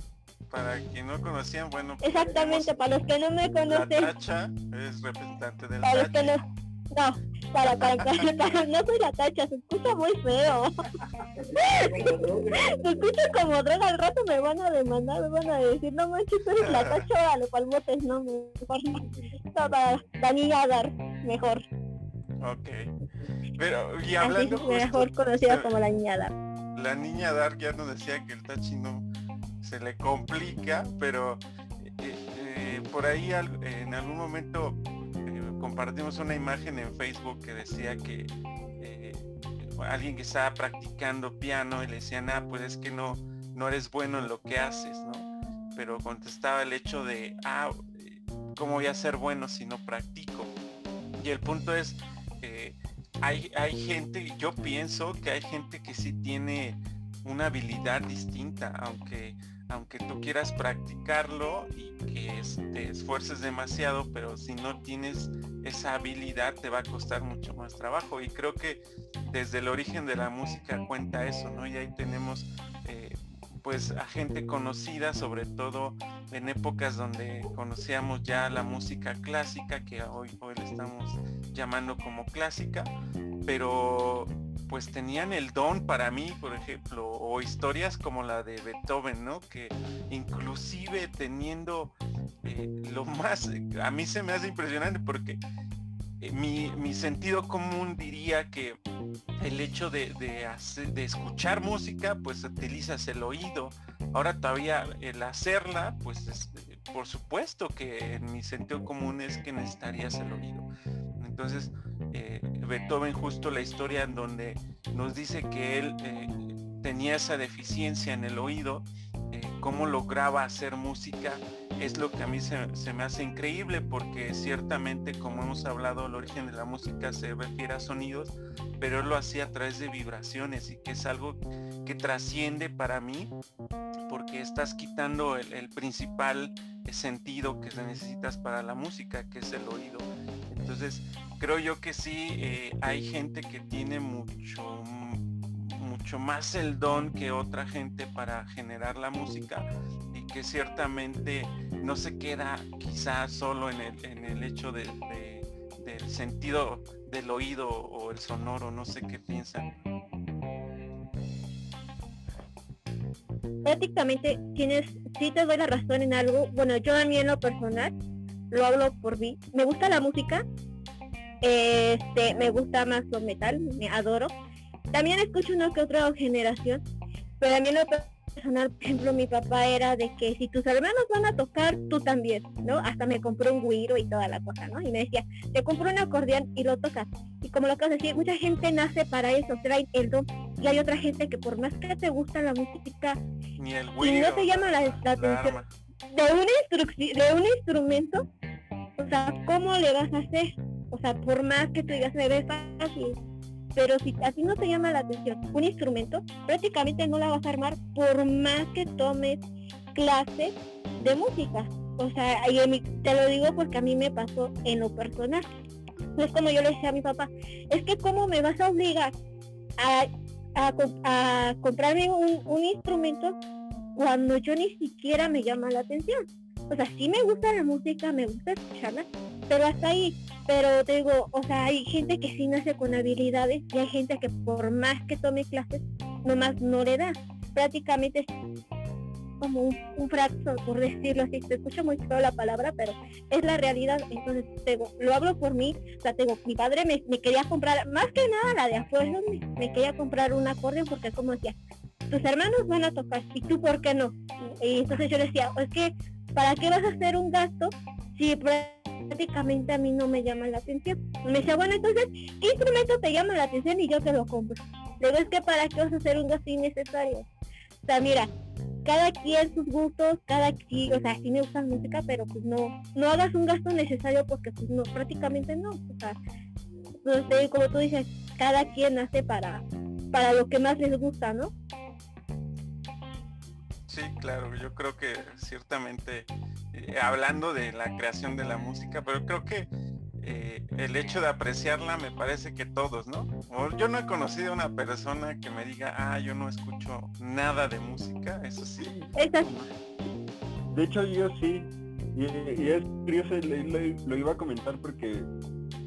Speaker 2: Para quien no conocían, bueno.
Speaker 4: Pues, Exactamente, para los que no me conocen.
Speaker 2: La tacha es representante del
Speaker 4: Para los que no, no, para, para, para, no soy la tacha, se escucha muy feo. se escucha como droga, al rato me van a demandar, me van a decir, no manches, tú eres la tacha, órale, palmotes, no, mejor toda la niña dar, mejor.
Speaker 2: Ok. Pero, y hablando
Speaker 4: Así, mejor conocida como la niña Dar.
Speaker 2: La niña Dar ya nos decía que el tachi no se le complica, pero eh, eh, por ahí en algún momento compartimos una imagen en Facebook que decía que eh, alguien que estaba practicando piano y le decían, ah, pues es que no, no eres bueno en lo que haces, ¿no? Pero contestaba el hecho de, ah, ¿cómo voy a ser bueno si no practico? Y el punto es, eh, hay, hay gente, yo pienso que hay gente que sí tiene una habilidad distinta, aunque aunque tú quieras practicarlo y que te esfuerces demasiado, pero si no tienes esa habilidad te va a costar mucho más trabajo. Y creo que desde el origen de la música cuenta eso, ¿no? Y ahí tenemos eh, pues a gente conocida, sobre todo en épocas donde conocíamos ya la música clásica, que hoy, hoy le estamos llamando como clásica, pero pues tenían el don para mí, por ejemplo, o historias como la de Beethoven, ¿no? Que inclusive teniendo eh, lo más, a mí se me hace impresionante porque eh, mi, sentido común diría que el hecho de, de, escuchar música, pues utilizas el oído. Ahora todavía el hacerla, pues por supuesto que en mi sentido común es que necesitarías el oído. Entonces, eh, Beethoven justo la historia en donde nos dice que él eh, tenía esa deficiencia en el oído, cómo lograba hacer música es lo que a mí se, me hace increíble porque ciertamente como hemos hablado el origen de la música se refiere a sonidos pero él lo hacía a través de vibraciones y que es algo que trasciende para mí porque estás quitando el, principal sentido que necesitas para la música que es el oído. Entonces creo yo que sí eh, hay gente que tiene mucho mucho más el don que otra gente para generar la música y que ciertamente no se queda quizás solo en el, en el hecho del sentido del oído o el sonoro, no sé qué piensan.
Speaker 4: Prácticamente tienes, si te doy la razón en algo, bueno, yo a mí en lo personal, lo hablo por mí, me gusta la música, este, me gusta más lo metal, me adoro, también escucho una que otra generación, pero a mí lo personal, por ejemplo, mi papá era de que si tus hermanos van a tocar, tú también, ¿no? Hasta me compró un guiro y toda la cosa, ¿no? Y me decía, te compro un acordeón y lo tocas. Y como lo acabas de decir, mucha gente nace para eso, trae el don. Y hay otra gente que por más que te gusta la música,
Speaker 2: Ni el
Speaker 4: y no te llama la, atención de un, de un instrumento, o sea, ¿cómo le vas a hacer? O sea, por más que tú digas, me ve fácil, pero si a ti no te llama la atención un instrumento, prácticamente no la vas a armar por más que tomes clase de música. O sea, y te lo digo porque a mí me pasó en lo personal. No es como yo le decía a mi papá, es que cómo me vas a obligar a, a, comprarme un, un instrumento cuando yo ni siquiera me llama la atención. O sea, sí me gusta la música, me gusta escucharla, pero hasta ahí. Pero te digo, o sea, hay gente que sí nace con habilidades y hay gente que por más que tome clases, nomás no le da. Prácticamente es como un, un por decirlo así. Se escucha muy feo la palabra, pero es la realidad. Entonces, te digo, lo hablo por mí. O sea, te digo, mi padre me, quería comprar, más que nada la de afuera, me, me quería comprar un acordeón porque como decía, tus hermanos van a tocar y tú por qué no. Y entonces yo decía, es que, ¿para qué vas a hacer un gasto si prácticamente a mí no me llama la atención. Me decía, bueno, entonces, ¿qué instrumento te llama la atención y yo te lo compro? Luego es que para qué vas a hacer un gasto innecesario. O sea, mira, cada quien sus gustos, cada quien, o sea, sí me gusta la música, pero pues no, no hagas un gasto necesario porque pues no, prácticamente no. O sea, entonces, como tú dices, cada quien hace para, para lo que más les gusta, ¿no?
Speaker 2: Sí, claro, yo creo que ciertamente eh, hablando de la creación de la música, pero creo que eh, el hecho de apreciarla me parece que todos, ¿no? yo no he conocido a una persona que me diga, ah, yo no escucho nada de música, eso sí.
Speaker 5: De hecho yo sí, y, es curioso, lo, iba a comentar porque,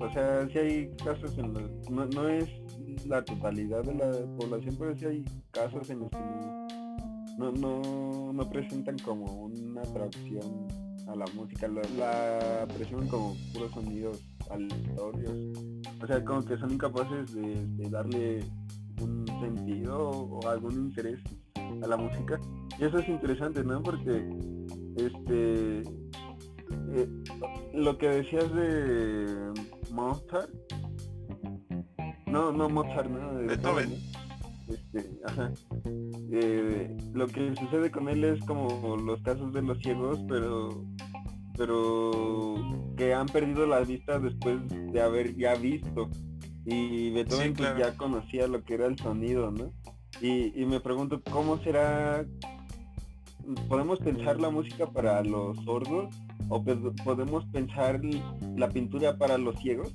Speaker 5: o sea, si hay casos en los, no, no es la totalidad de la población, pero sí hay casos en los que no, no, no presentan como una atracción a la música, la, presentan como puros sonidos aleatorios. O sea, como que son incapaces de, darle un sentido o, algún interés a la música. Y eso es interesante, ¿no? Porque este eh, lo que decías de Mozart no, no Mozart, ¿no?
Speaker 2: De Beethoven.
Speaker 5: Este, ajá. Eh, lo que sucede con él es como los casos de los ciegos, pero pero que han perdido la vista después de haber ya visto. Y Beethoven pues, ya conocía lo que era el sonido, ¿no? Y, y me pregunto, ¿cómo será? ¿Podemos pensar la música para los sordos? ¿O podemos pensar la pintura para los ciegos?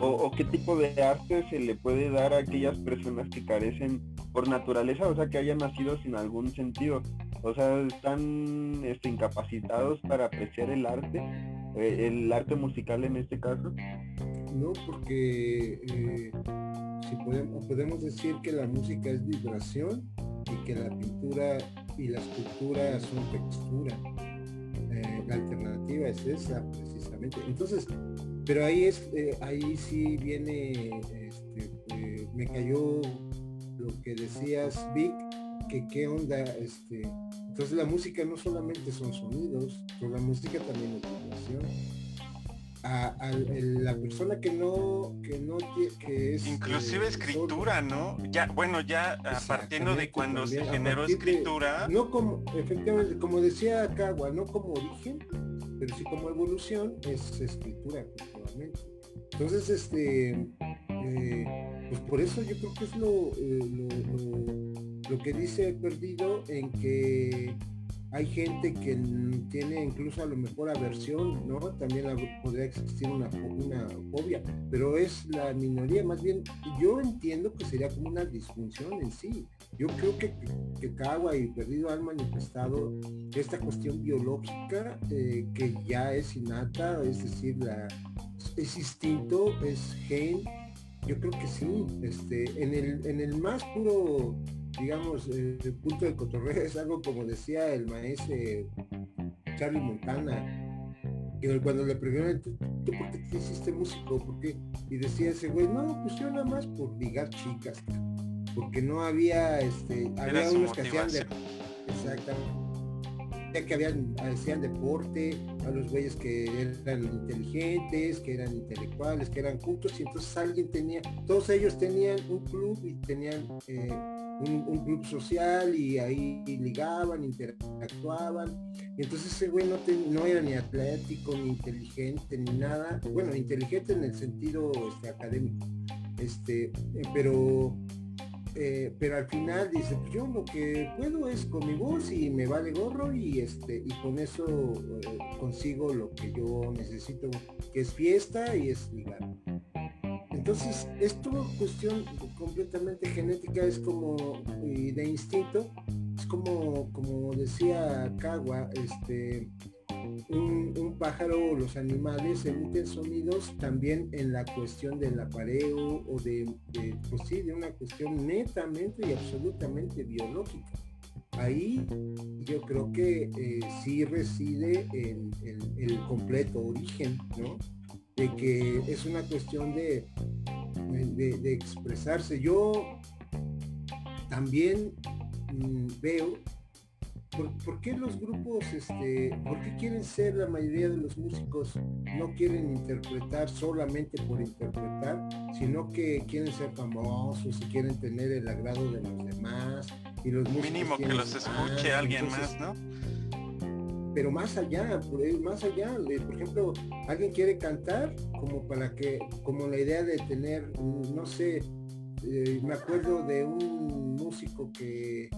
Speaker 5: O, qué tipo de arte se le puede dar a aquellas personas que carecen por naturaleza, o sea, que hayan nacido sin algún sentido, o sea, están este, incapacitados para apreciar el arte, eh, el arte musical en este caso.
Speaker 6: No, porque eh, si podemos, podemos decir que la música es vibración y que la pintura y la escultura son textura. Eh, la alternativa es esa, precisamente. Entonces, pero ahí es eh, ahí sí viene este, eh, me cayó lo que decías Vic que qué onda este entonces la música no solamente son sonidos pero la música también es vibración. A, la persona que no que no que es
Speaker 2: inclusive eh, escritura no ya bueno ya partiendo de cuando se generó escritura.
Speaker 6: no como efectivamente como decía Cagua no como origen pero sí como evolución es escritura entonces este eh, pues por eso yo creo que es lo, eh, lo, lo que dice perdido en que hay gente que tiene incluso a lo mejor aversión, ¿no? También podría existir una, una fobia, pero es la minoría, más bien yo entiendo que sería como una disfunción en sí. Yo creo que, que Cagua y Perdido han manifestado esta cuestión biológica eh, que ya es innata, es decir, la, es instinto, es gen. Yo creo que sí, este, en el, en el más puro digamos, el punto de cotorreo es algo como decía el maestro Charlie Montana, que cuando le preguntaron, ¿tú, por qué te hiciste músico? ¿Por qué? Y decía ese güey, no, pues yo nada más por ligar chicas, porque no había, este, había unos que hacían de... Exactamente que habían, hacían deporte, a los güeyes que eran inteligentes, que eran intelectuales, que eran cultos, y entonces alguien tenía, todos ellos tenían un club y tenían eh, un, club social y ahí ligaban, interactuaban. Y entonces ese güey no, era ni atlético, ni inteligente, ni nada. Bueno, inteligente en el sentido este, académico. Este, eh, pero eh, pero al final dice, pues yo lo que puedo es con mi voz y me vale gorro y este y con eso eh, consigo lo que yo necesito, que es fiesta y es ligar. Entonces, esto cuestión completamente genética, es como de instinto, es como, como decía Kawa, este, un, pájaro o los animales emiten sonidos también en la cuestión del apareo o de, pues sí, de una cuestión netamente y absolutamente biológica. Ahí yo creo que eh, sí reside el, el completo origen, ¿no? De que es una cuestión de, de, expresarse. Yo también mm, veo ¿Por, qué los grupos, este, por qué quieren ser la mayoría de los músicos, no quieren interpretar solamente por interpretar, sino que quieren ser famosos y quieren tener el agrado de los demás? Y los
Speaker 2: Mínimo que los escuche alguien más, ¿no?
Speaker 6: Pero más allá, más allá, por ejemplo, alguien quiere cantar como para que, como la idea de tener, no sé, eh, me acuerdo de un músico que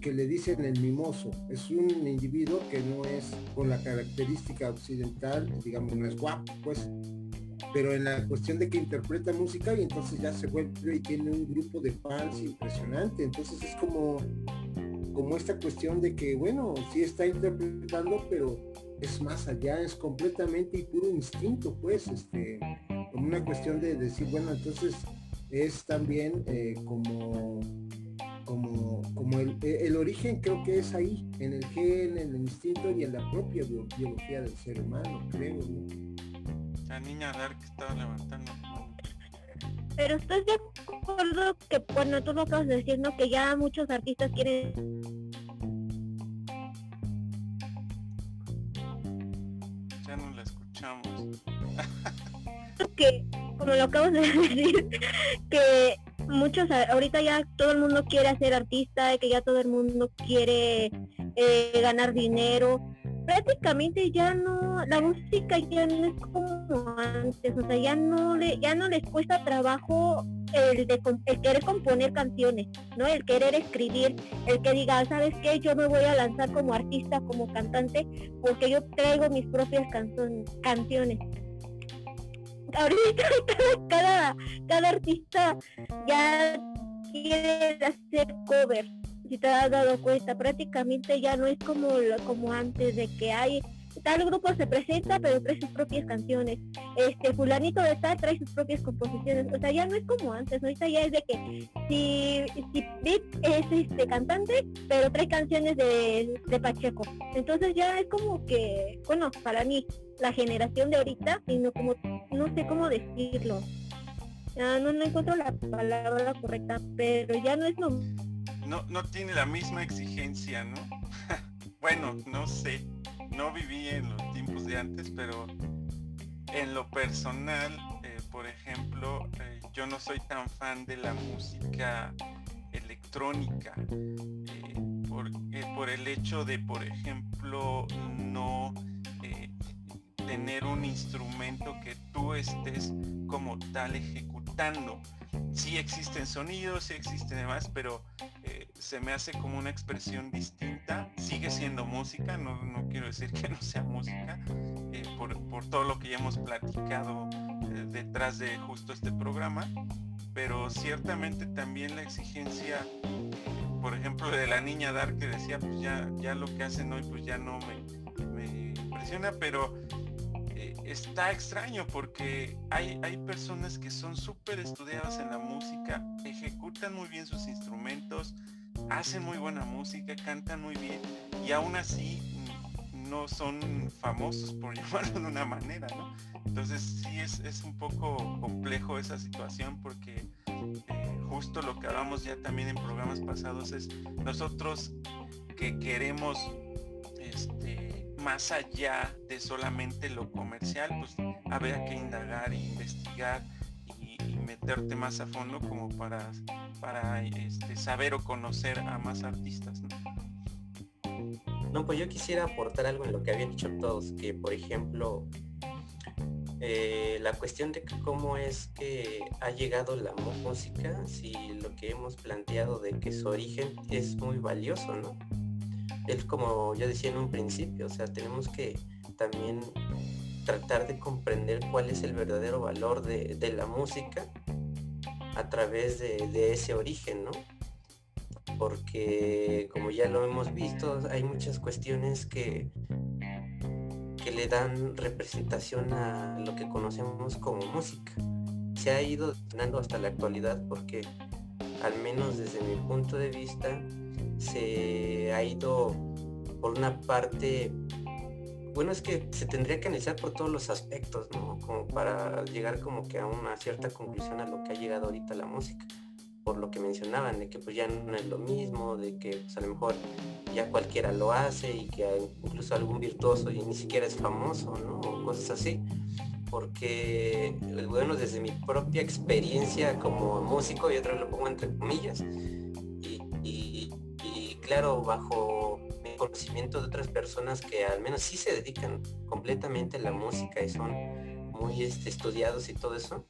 Speaker 6: que le dicen el mimoso. Es un individuo que no es con la característica occidental, digamos, no es guapo, pues, pero en la cuestión de que interpreta música y entonces ya se vuelve y tiene un grupo de fans impresionante. Entonces es como como esta cuestión de que, bueno, sí está interpretando, pero es más allá, es completamente y puro instinto, pues, este, como una cuestión de decir, bueno, entonces es también eh, como, como, como el, origen creo que es ahí, en el gen, en el instinto y en la propia biología del ser humano, creo.
Speaker 2: La niña Dark estaba levantando
Speaker 4: pero estás de acuerdo que, bueno, tú lo acabas de decir, ¿no? Que ya muchos artistas quieren...
Speaker 2: Ya no la escuchamos.
Speaker 4: que, como lo acabas de [laughs] decir, que muchos, ahorita ya todo el mundo quiere ser artista, que ya todo el mundo quiere eh, ganar dinero prácticamente ya no, la música ya no es como antes, o sea, ya no le, ya no les cuesta trabajo el de el querer componer canciones, ¿no? El querer escribir, el que diga, ¿sabes qué? Yo me voy a lanzar como artista, como cantante, porque yo traigo mis propias canciones. Ahorita [laughs] cada, cada artista ya quiere hacer covers si te has dado cuenta, prácticamente ya no es como, como antes de que hay tal grupo se presenta pero trae sus propias canciones. Este fulanito de tal trae sus propias composiciones. O sea ya no es como antes ahorita ya es de que si si es este cantante pero trae canciones de, de Pacheco. Entonces ya es como que bueno para mí la generación de ahorita sino como no sé cómo decirlo. Ya no, no encuentro la palabra correcta pero ya no es lo
Speaker 2: no, no tiene la misma exigencia, ¿no? [laughs] bueno, no sé, no viví en los tiempos de antes, pero en lo personal, eh, por ejemplo, eh, yo no soy tan fan de la música electrónica por, por, el hecho de, por ejemplo, no tener un instrumento que tú estés como tal ejecutando. Sí existen sonidos, sí existen demás, pero se me hace como una expresión distinta. Sigue siendo música, no, quiero decir que no sea música, eh, por, todo lo que ya hemos platicado eh, detrás de justo este programa, pero ciertamente también la exigencia, por ejemplo, de la niña Dark que decía, pues ya, ya lo que hacen hoy pues ya no me, me impresiona, pero eh, está extraño porque hay, hay personas que son súper estudiadas en la música, ejecutan muy bien sus instrumentos, hacen muy buena música, cantan muy bien y aún así no son famosos por [laughs] llamarlo de una manera, ¿no? Entonces sí es, un poco complejo esa situación porque eh, justo lo que hablamos ya también en programas pasados es nosotros que queremos este, más allá de solamente lo comercial, pues habría que indagar e investigar meterte más a fondo como para, para este, saber o conocer a más artistas.
Speaker 1: ¿no? pues yo quisiera aportar algo en lo que habían dicho todos, que por ejemplo, eh, la cuestión de cómo es que ha llegado la música, si lo que hemos planteado de que su origen es muy valioso, ¿no? Es como yo decía en un principio, o sea, tenemos que también tratar de comprender cuál es el verdadero valor de, la música a través de, ese origen, ¿no? Porque como ya lo hemos visto, hay muchas cuestiones que, que le dan representación a lo que conocemos como música. Se ha ido dando hasta la actualidad porque, al menos desde mi punto de vista, se ha ido por una parte bueno, es que se tendría que analizar por todos los aspectos, ¿no? Como para llegar como que a una cierta conclusión a lo que ha llegado ahorita la música. Por lo que mencionaban, de que pues ya no es lo mismo, de que pues, a lo mejor ya cualquiera lo hace y que incluso algún virtuoso y ni siquiera es famoso, ¿no? Cosas así. Porque, bueno, desde mi propia experiencia como músico, y otra lo pongo entre comillas, claro, bajo conocimiento de otras personas que al menos sí se dedican completamente a la música y son muy este, estudiados y todo eso,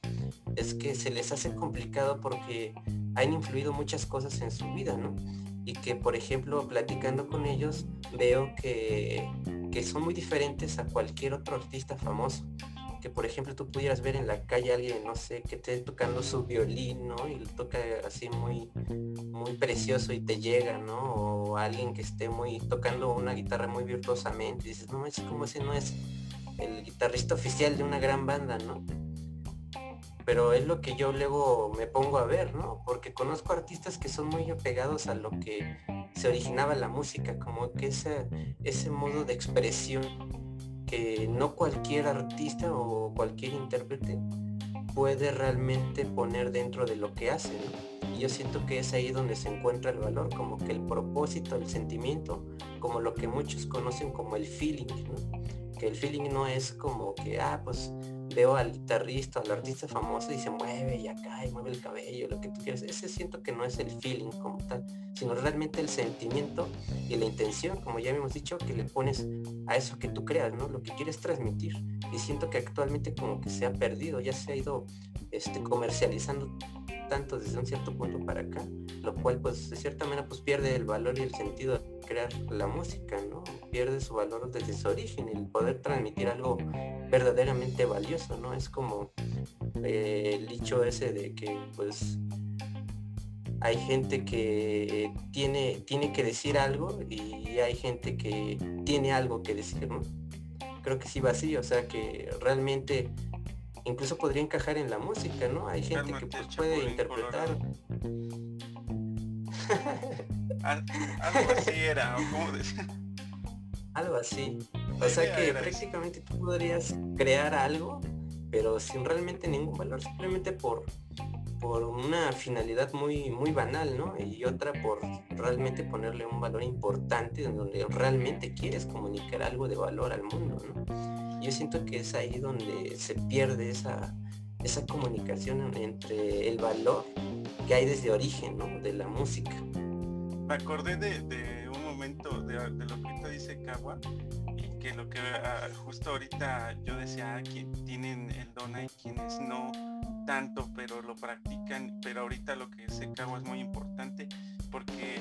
Speaker 1: es que se les hace complicado porque han influido muchas cosas en su vida, ¿no? Y que, por ejemplo, platicando con ellos, veo que, que son muy diferentes a cualquier otro artista famoso que por ejemplo tú pudieras ver en la calle alguien, no sé, que esté tocando su violín, ¿no? Y lo toca así muy, muy precioso y te llega, ¿no? O alguien que esté muy tocando una guitarra muy virtuosamente. Dices, no, es como ese no es el guitarrista oficial de una gran banda, ¿no? Pero es lo que yo luego me pongo a ver, ¿no? Porque conozco artistas que son muy apegados a lo que se originaba la música, como que ese, ese modo de expresión que no cualquier artista o cualquier intérprete puede realmente poner dentro de lo que hace. Y yo siento que es ahí donde se encuentra el valor, como que el propósito, el sentimiento, como lo que muchos conocen como el feeling, que el feeling no es como que, ah, pues veo al guitarrista, al artista famoso y se mueve y acá y mueve el cabello, lo que tú quieras. Ese siento que no es el feeling como tal, sino realmente el sentimiento y la intención, como ya hemos dicho, que le pones a eso que tú creas, ¿no? Lo que quieres transmitir. Y siento que actualmente como que se ha perdido, ya se ha ido este, comercializando tanto desde un cierto punto para acá, lo cual pues de cierta manera pues pierde el valor y el sentido de crear la música, ¿no? Pierde su valor desde su origen, el poder transmitir algo verdaderamente valioso, ¿no? Es como eh, el dicho ese de que pues hay gente que tiene, tiene que decir algo y hay gente que tiene algo que decir, ¿no? Creo que sí va así, o sea que realmente incluso podría encajar en la música, ¿no? Hay gente que pues, puede interpretar. [laughs]
Speaker 2: Algo así era, ¿cómo decir?
Speaker 1: Algo así. O sea que prácticamente tú podrías crear algo, pero sin realmente ningún valor, simplemente por, por una finalidad muy, muy banal, ¿no? Y otra por realmente ponerle un valor importante donde realmente quieres comunicar algo de valor al mundo, ¿no? Yo siento que es ahí donde se pierde esa, esa comunicación entre el valor que hay desde origen, ¿no? De la música.
Speaker 2: Me acordé de, un momento de, lo que te dice Kawa que lo que ah, justo ahorita yo decía, ah, que tienen el don y quienes no tanto, pero lo practican, pero ahorita lo que dice Kawa es muy importante porque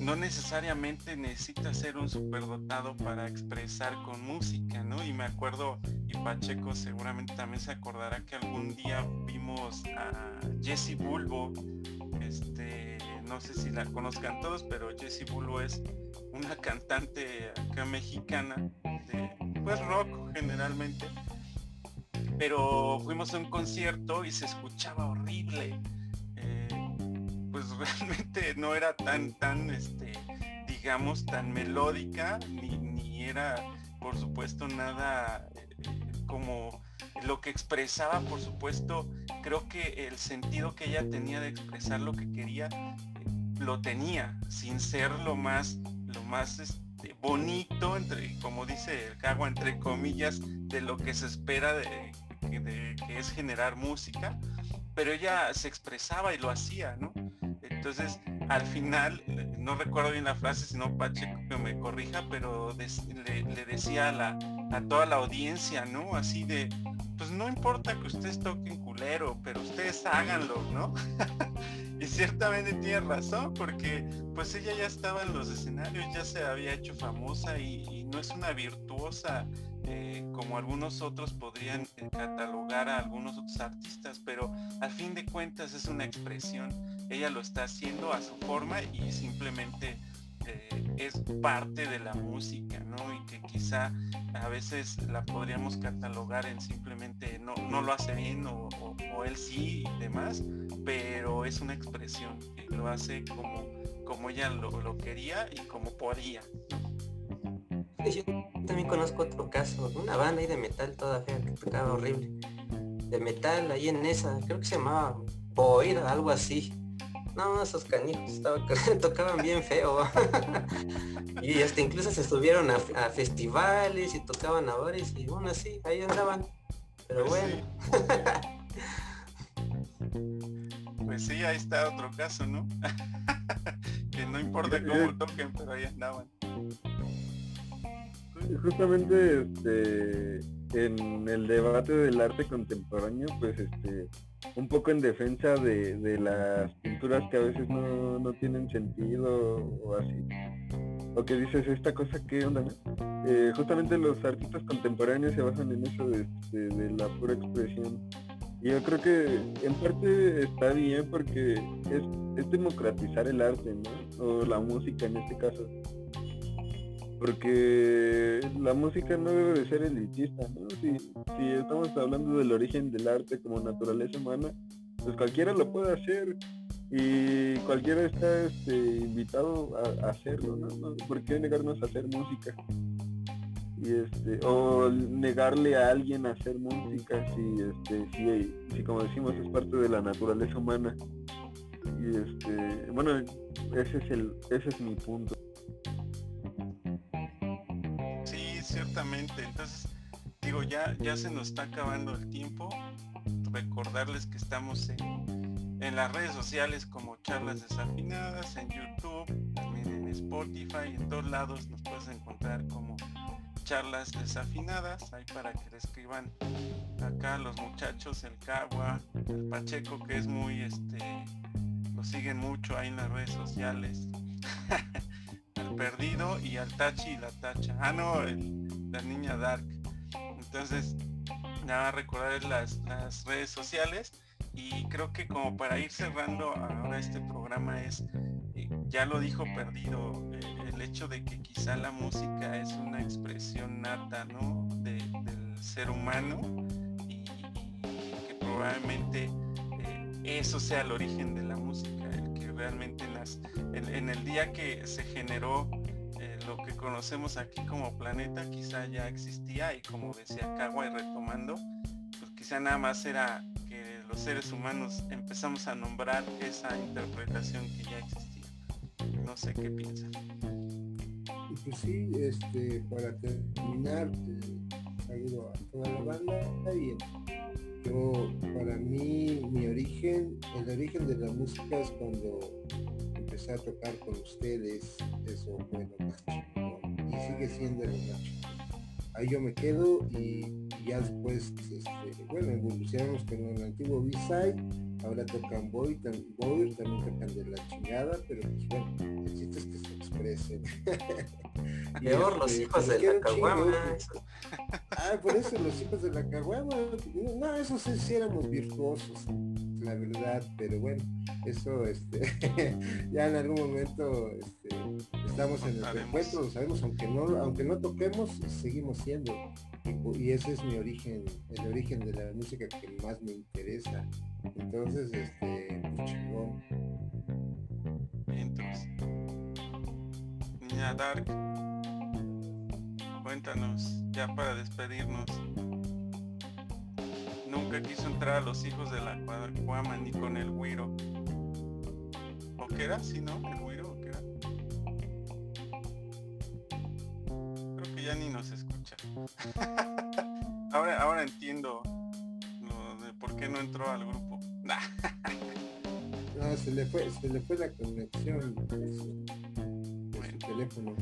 Speaker 2: no necesariamente necesita ser un superdotado para expresar con música, ¿no? Y me acuerdo, y Pacheco seguramente también se acordará que algún día vimos a Jessie Bulbo, este, no sé si la conozcan todos, pero Jessie Bulbo es una cantante acá mexicana de pues rock generalmente. Pero fuimos a un concierto y se escuchaba horrible pues [laughs] realmente no era tan, tan, este, digamos, tan melódica, ni, era, por supuesto, nada eh, como lo que expresaba, por supuesto, creo que el sentido que ella tenía de expresar lo que quería, lo tenía, sin ser lo más, lo más este, bonito, entre, como dice el Cagua, entre comillas, de lo que se espera de, de, que es generar música, pero ella se expresaba y lo hacía, ¿no? Entonces, al final, no recuerdo bien la frase, sino Pacheco me corrija, pero le, decía a, la, a toda la audiencia, ¿no? Así de, pues no importa que ustedes toquen culero, pero ustedes háganlo, ¿no? [laughs] y ciertamente tiene razón, porque pues ella ya estaba en los escenarios, ya se había hecho famosa y no es una virtuosa eh, como algunos otros podrían eh, catalogar a algunos otros artistas, pero al fin de cuentas es una expresión. Ella lo está haciendo a su forma y simplemente eh, es parte de la música, ¿no? Y que quizá a veces la podríamos catalogar en simplemente no, no lo hace bien o, él sí y demás, pero es una expresión que lo hace como, como ella lo, lo quería y como podía
Speaker 1: también conozco otro caso, una banda ahí de metal toda fea que tocaba horrible. De metal ahí en esa, creo que se llamaba Boira, algo así. No, esos canijos [laughs] tocaban bien feo. [laughs] y hasta incluso se subieron a, festivales y tocaban a bares y bueno, así, ahí andaban. Pero
Speaker 2: pues
Speaker 1: bueno.
Speaker 2: pues sí, ahí está otro caso, ¿no? [laughs] que no importa cómo toquen, pero ahí andaban
Speaker 5: justamente este, en el debate del arte contemporáneo, pues este, un poco en defensa de, las pinturas que a veces no, tienen sentido o así. O que dices, esta cosa que onda, eh, justamente los artistas contemporáneos se basan en eso de, de, la pura expresión. Y yo creo que en parte está bien porque es, es democratizar el arte, ¿no? O la música en este caso porque la música no debe de ser elitista, ¿no? Si, estamos hablando del origen del arte como naturaleza humana, pues cualquiera lo puede hacer y cualquiera está este, invitado a, hacerlo, ¿no? ¿Por qué negarnos a hacer música? Y este, o negarle a alguien a hacer música si este, si, si como decimos es parte de la naturaleza humana. Y este, bueno, ese es el, ese es mi punto.
Speaker 2: Exactamente, entonces digo, ya, ya se nos está acabando el tiempo. Recordarles que estamos en, en las redes sociales como Charlas Desafinadas, en YouTube, también en Spotify, en todos lados nos puedes encontrar como Charlas Desafinadas, ahí para que le escriban acá los muchachos, el Cagua, el Pacheco que es muy este, lo siguen mucho ahí en las redes sociales. [laughs] perdido y al tachi y la tacha. Ah no, la niña Dark. Entonces, nada, recordar las, las redes sociales y creo que como para ir cerrando ahora este programa es, eh, ya lo dijo Perdido, el hecho de que quizá la música es una expresión nata, ¿no? del ser humano y, que probablemente eh, eso sea el origen de la música, realmente en, el día que se generó lo que conocemos aquí como planeta quizá ya existía y como decía Kawai retomando, pues quizá nada más era que los seres humanos empezamos a nombrar esa interpretación que ya existía. No sé qué piensan.
Speaker 6: Pues sí, este, para terminar, eh, saludo a toda la banda y yo, para mí, mi origen, el origen de la música es cuando empecé a tocar con ustedes, eso fue lo más y sigue siendo lo más. Ahí yo me quedo y, ya después, este, bueno, evolucionamos con el antiguo B-Side ahora tocan Boy, Boy, también tocan de la chingada, pero pues que expresen. [laughs]
Speaker 1: Peor los este, hijos de la caguama.
Speaker 6: Ah, por eso los hijos de la caguama. No, eso sí, éramos virtuosos, la verdad, pero bueno, eso este [laughs] ya en algún momento este, estamos en el encuentro, lo sabemos, aunque no, aunque no toquemos, seguimos siendo. Y, ese es mi origen, el origen de la música que más me interesa. Entonces, este, pues chingón.
Speaker 2: Niña Dark, cuéntanos, ya para despedirnos. Nunca quiso entrar a los hijos de la Cuadra ni con el Wiro. ¿O qué era? ¿Sí, no? ¿El Wiro o qué era? Creo que ya ni nos escucha. [laughs] ahora, ahora entiendo de por qué no entró al grupo.
Speaker 6: no, [laughs] se le fue, se le fue la conexión teléfono.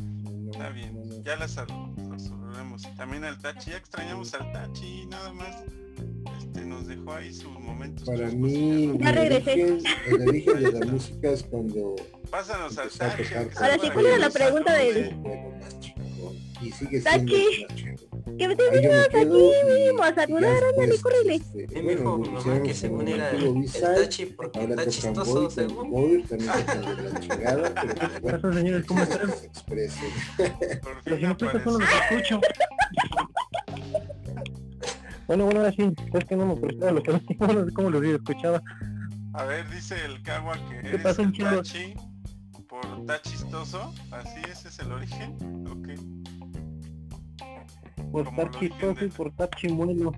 Speaker 2: Está bien, ya la saludamos. También al Tachi, ya extrañamos al Tachi, nada más. Este, nos dejó ahí sus momentos.
Speaker 6: Para mí, el origen de la [laughs] música es cuando.
Speaker 2: Pásanos al Tachi.
Speaker 4: Ahora sí, ¿cuál era la pregunta de
Speaker 6: y sigue siendo
Speaker 4: que me aquí mismo a saludar,
Speaker 1: dijo mi mamá que según era el tachi, porque está chistoso, según.
Speaker 7: Eso, [laughs] señores, ¿cómo están? Los impuestos no los escucho. Bueno, bueno, ahora sí, es que no me prestaba lo que no sé cómo lo escuchaba.
Speaker 2: A ver, dice el Cagua que ¿Qué pasa, el tachi por tachistoso, así ese es el origen, ok
Speaker 7: por estar chistoso y por estar chimuelo.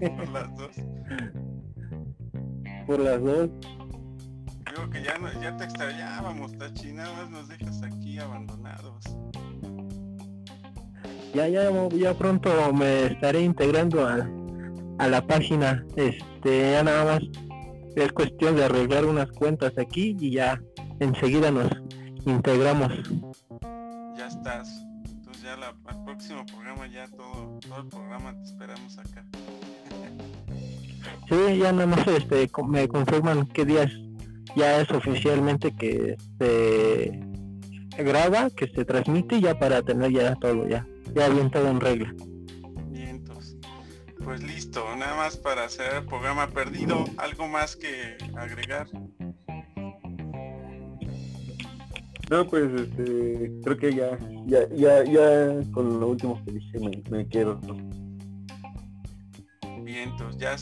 Speaker 2: por las dos.
Speaker 7: Por las dos.
Speaker 2: Digo que ya, no, ya te extrañábamos, Tachi, nada más nos dejas aquí abandonados.
Speaker 7: Ya, ya, ya pronto me estaré integrando a, a la página. Este, ya nada más es cuestión de arreglar unas cuentas aquí y ya enseguida nos integramos
Speaker 2: ya estás. Entonces ya la, el próximo programa ya todo, todo el programa te esperamos acá.
Speaker 7: Sí, ya nada más este, me confirman qué días ya es oficialmente que se graba, que se transmite ya para tener ya todo ya, ya bien todo en regla.
Speaker 2: Vientos. Pues listo, nada más para hacer el programa perdido, algo más que agregar.
Speaker 5: No, pues este, creo que ya, ya, ya, ya con lo último que dije me, me quedo.
Speaker 2: Bien, entonces ya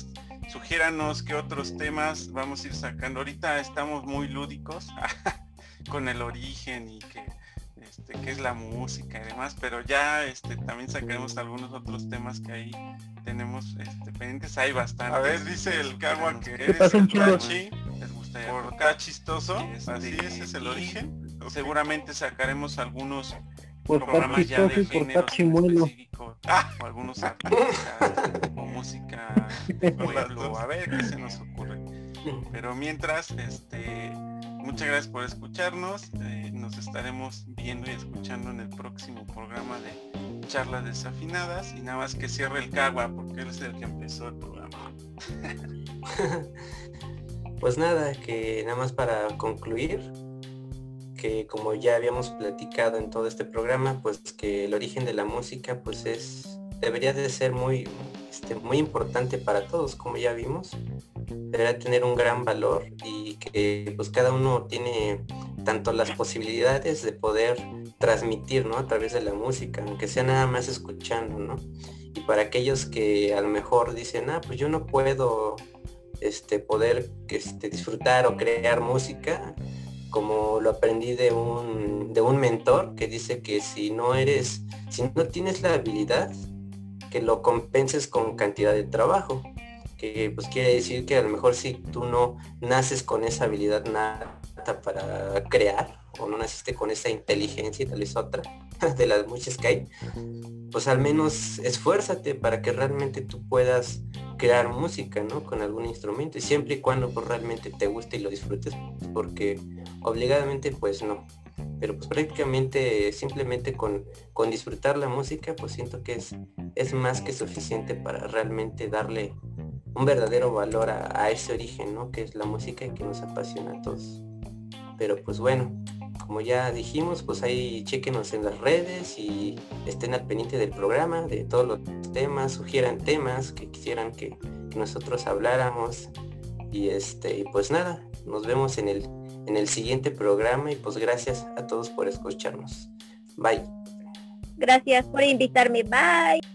Speaker 2: sugiéranos qué otros temas vamos a ir sacando. Ahorita estamos muy lúdicos [laughs] con el origen y que este, qué es la música y demás, pero ya este, también sacaremos algunos otros temas que ahí tenemos este, pendientes. Hay bastante. A ver, dice el Cagua que eres el Gustaría por cachistoso, así ese es el origen seguramente sacaremos algunos programas ya de género específico ah, o algunos artistas o música [laughs] pueblo, a ver qué se nos ocurre. Pero mientras, este, muchas gracias por escucharnos. Eh, nos estaremos viendo y escuchando en el próximo programa de charlas desafinadas y nada más que cierre el cagua porque él es el que empezó el programa. [laughs]
Speaker 1: pues nada, que nada más para concluir, que como ya habíamos platicado en todo este programa, pues que el origen de la música pues es debería de ser muy este, muy importante para todos, como ya vimos. Debería tener un gran valor y que pues cada uno tiene tanto las posibilidades de poder transmitir, ¿no? A través de la música, aunque sea nada más escuchando, ¿no? Y para aquellos que a lo mejor dicen, ah, pues yo no puedo este, poder este, disfrutar o crear música, como lo aprendí de un, de un mentor que dice que si no eres, si no tienes la habilidad, que lo compenses con cantidad de trabajo. Que pues quiere decir que a lo mejor si tú no naces con esa habilidad nata para crear, o no naciste con esa inteligencia y tal vez otra, [laughs] de las muchas que hay, pues al menos esfuérzate para que realmente tú puedas crear música, ¿no? Con algún instrumento, y siempre y cuando pues realmente te guste y lo disfrutes, porque obligadamente pues no. Pero pues prácticamente simplemente con, con disfrutar la música, pues siento que es, es más que suficiente para realmente darle un verdadero valor a, ese origen, ¿no? Que es la música y que nos apasiona a todos. Pero pues bueno, como ya dijimos, pues ahí chequenos en las redes y estén al pendiente del programa, de todos los temas, sugieran temas que quisieran que, nosotros habláramos. Y este, pues nada, nos vemos en el, en el siguiente programa y pues gracias a todos por escucharnos. Bye.
Speaker 4: Gracias por invitarme. Bye.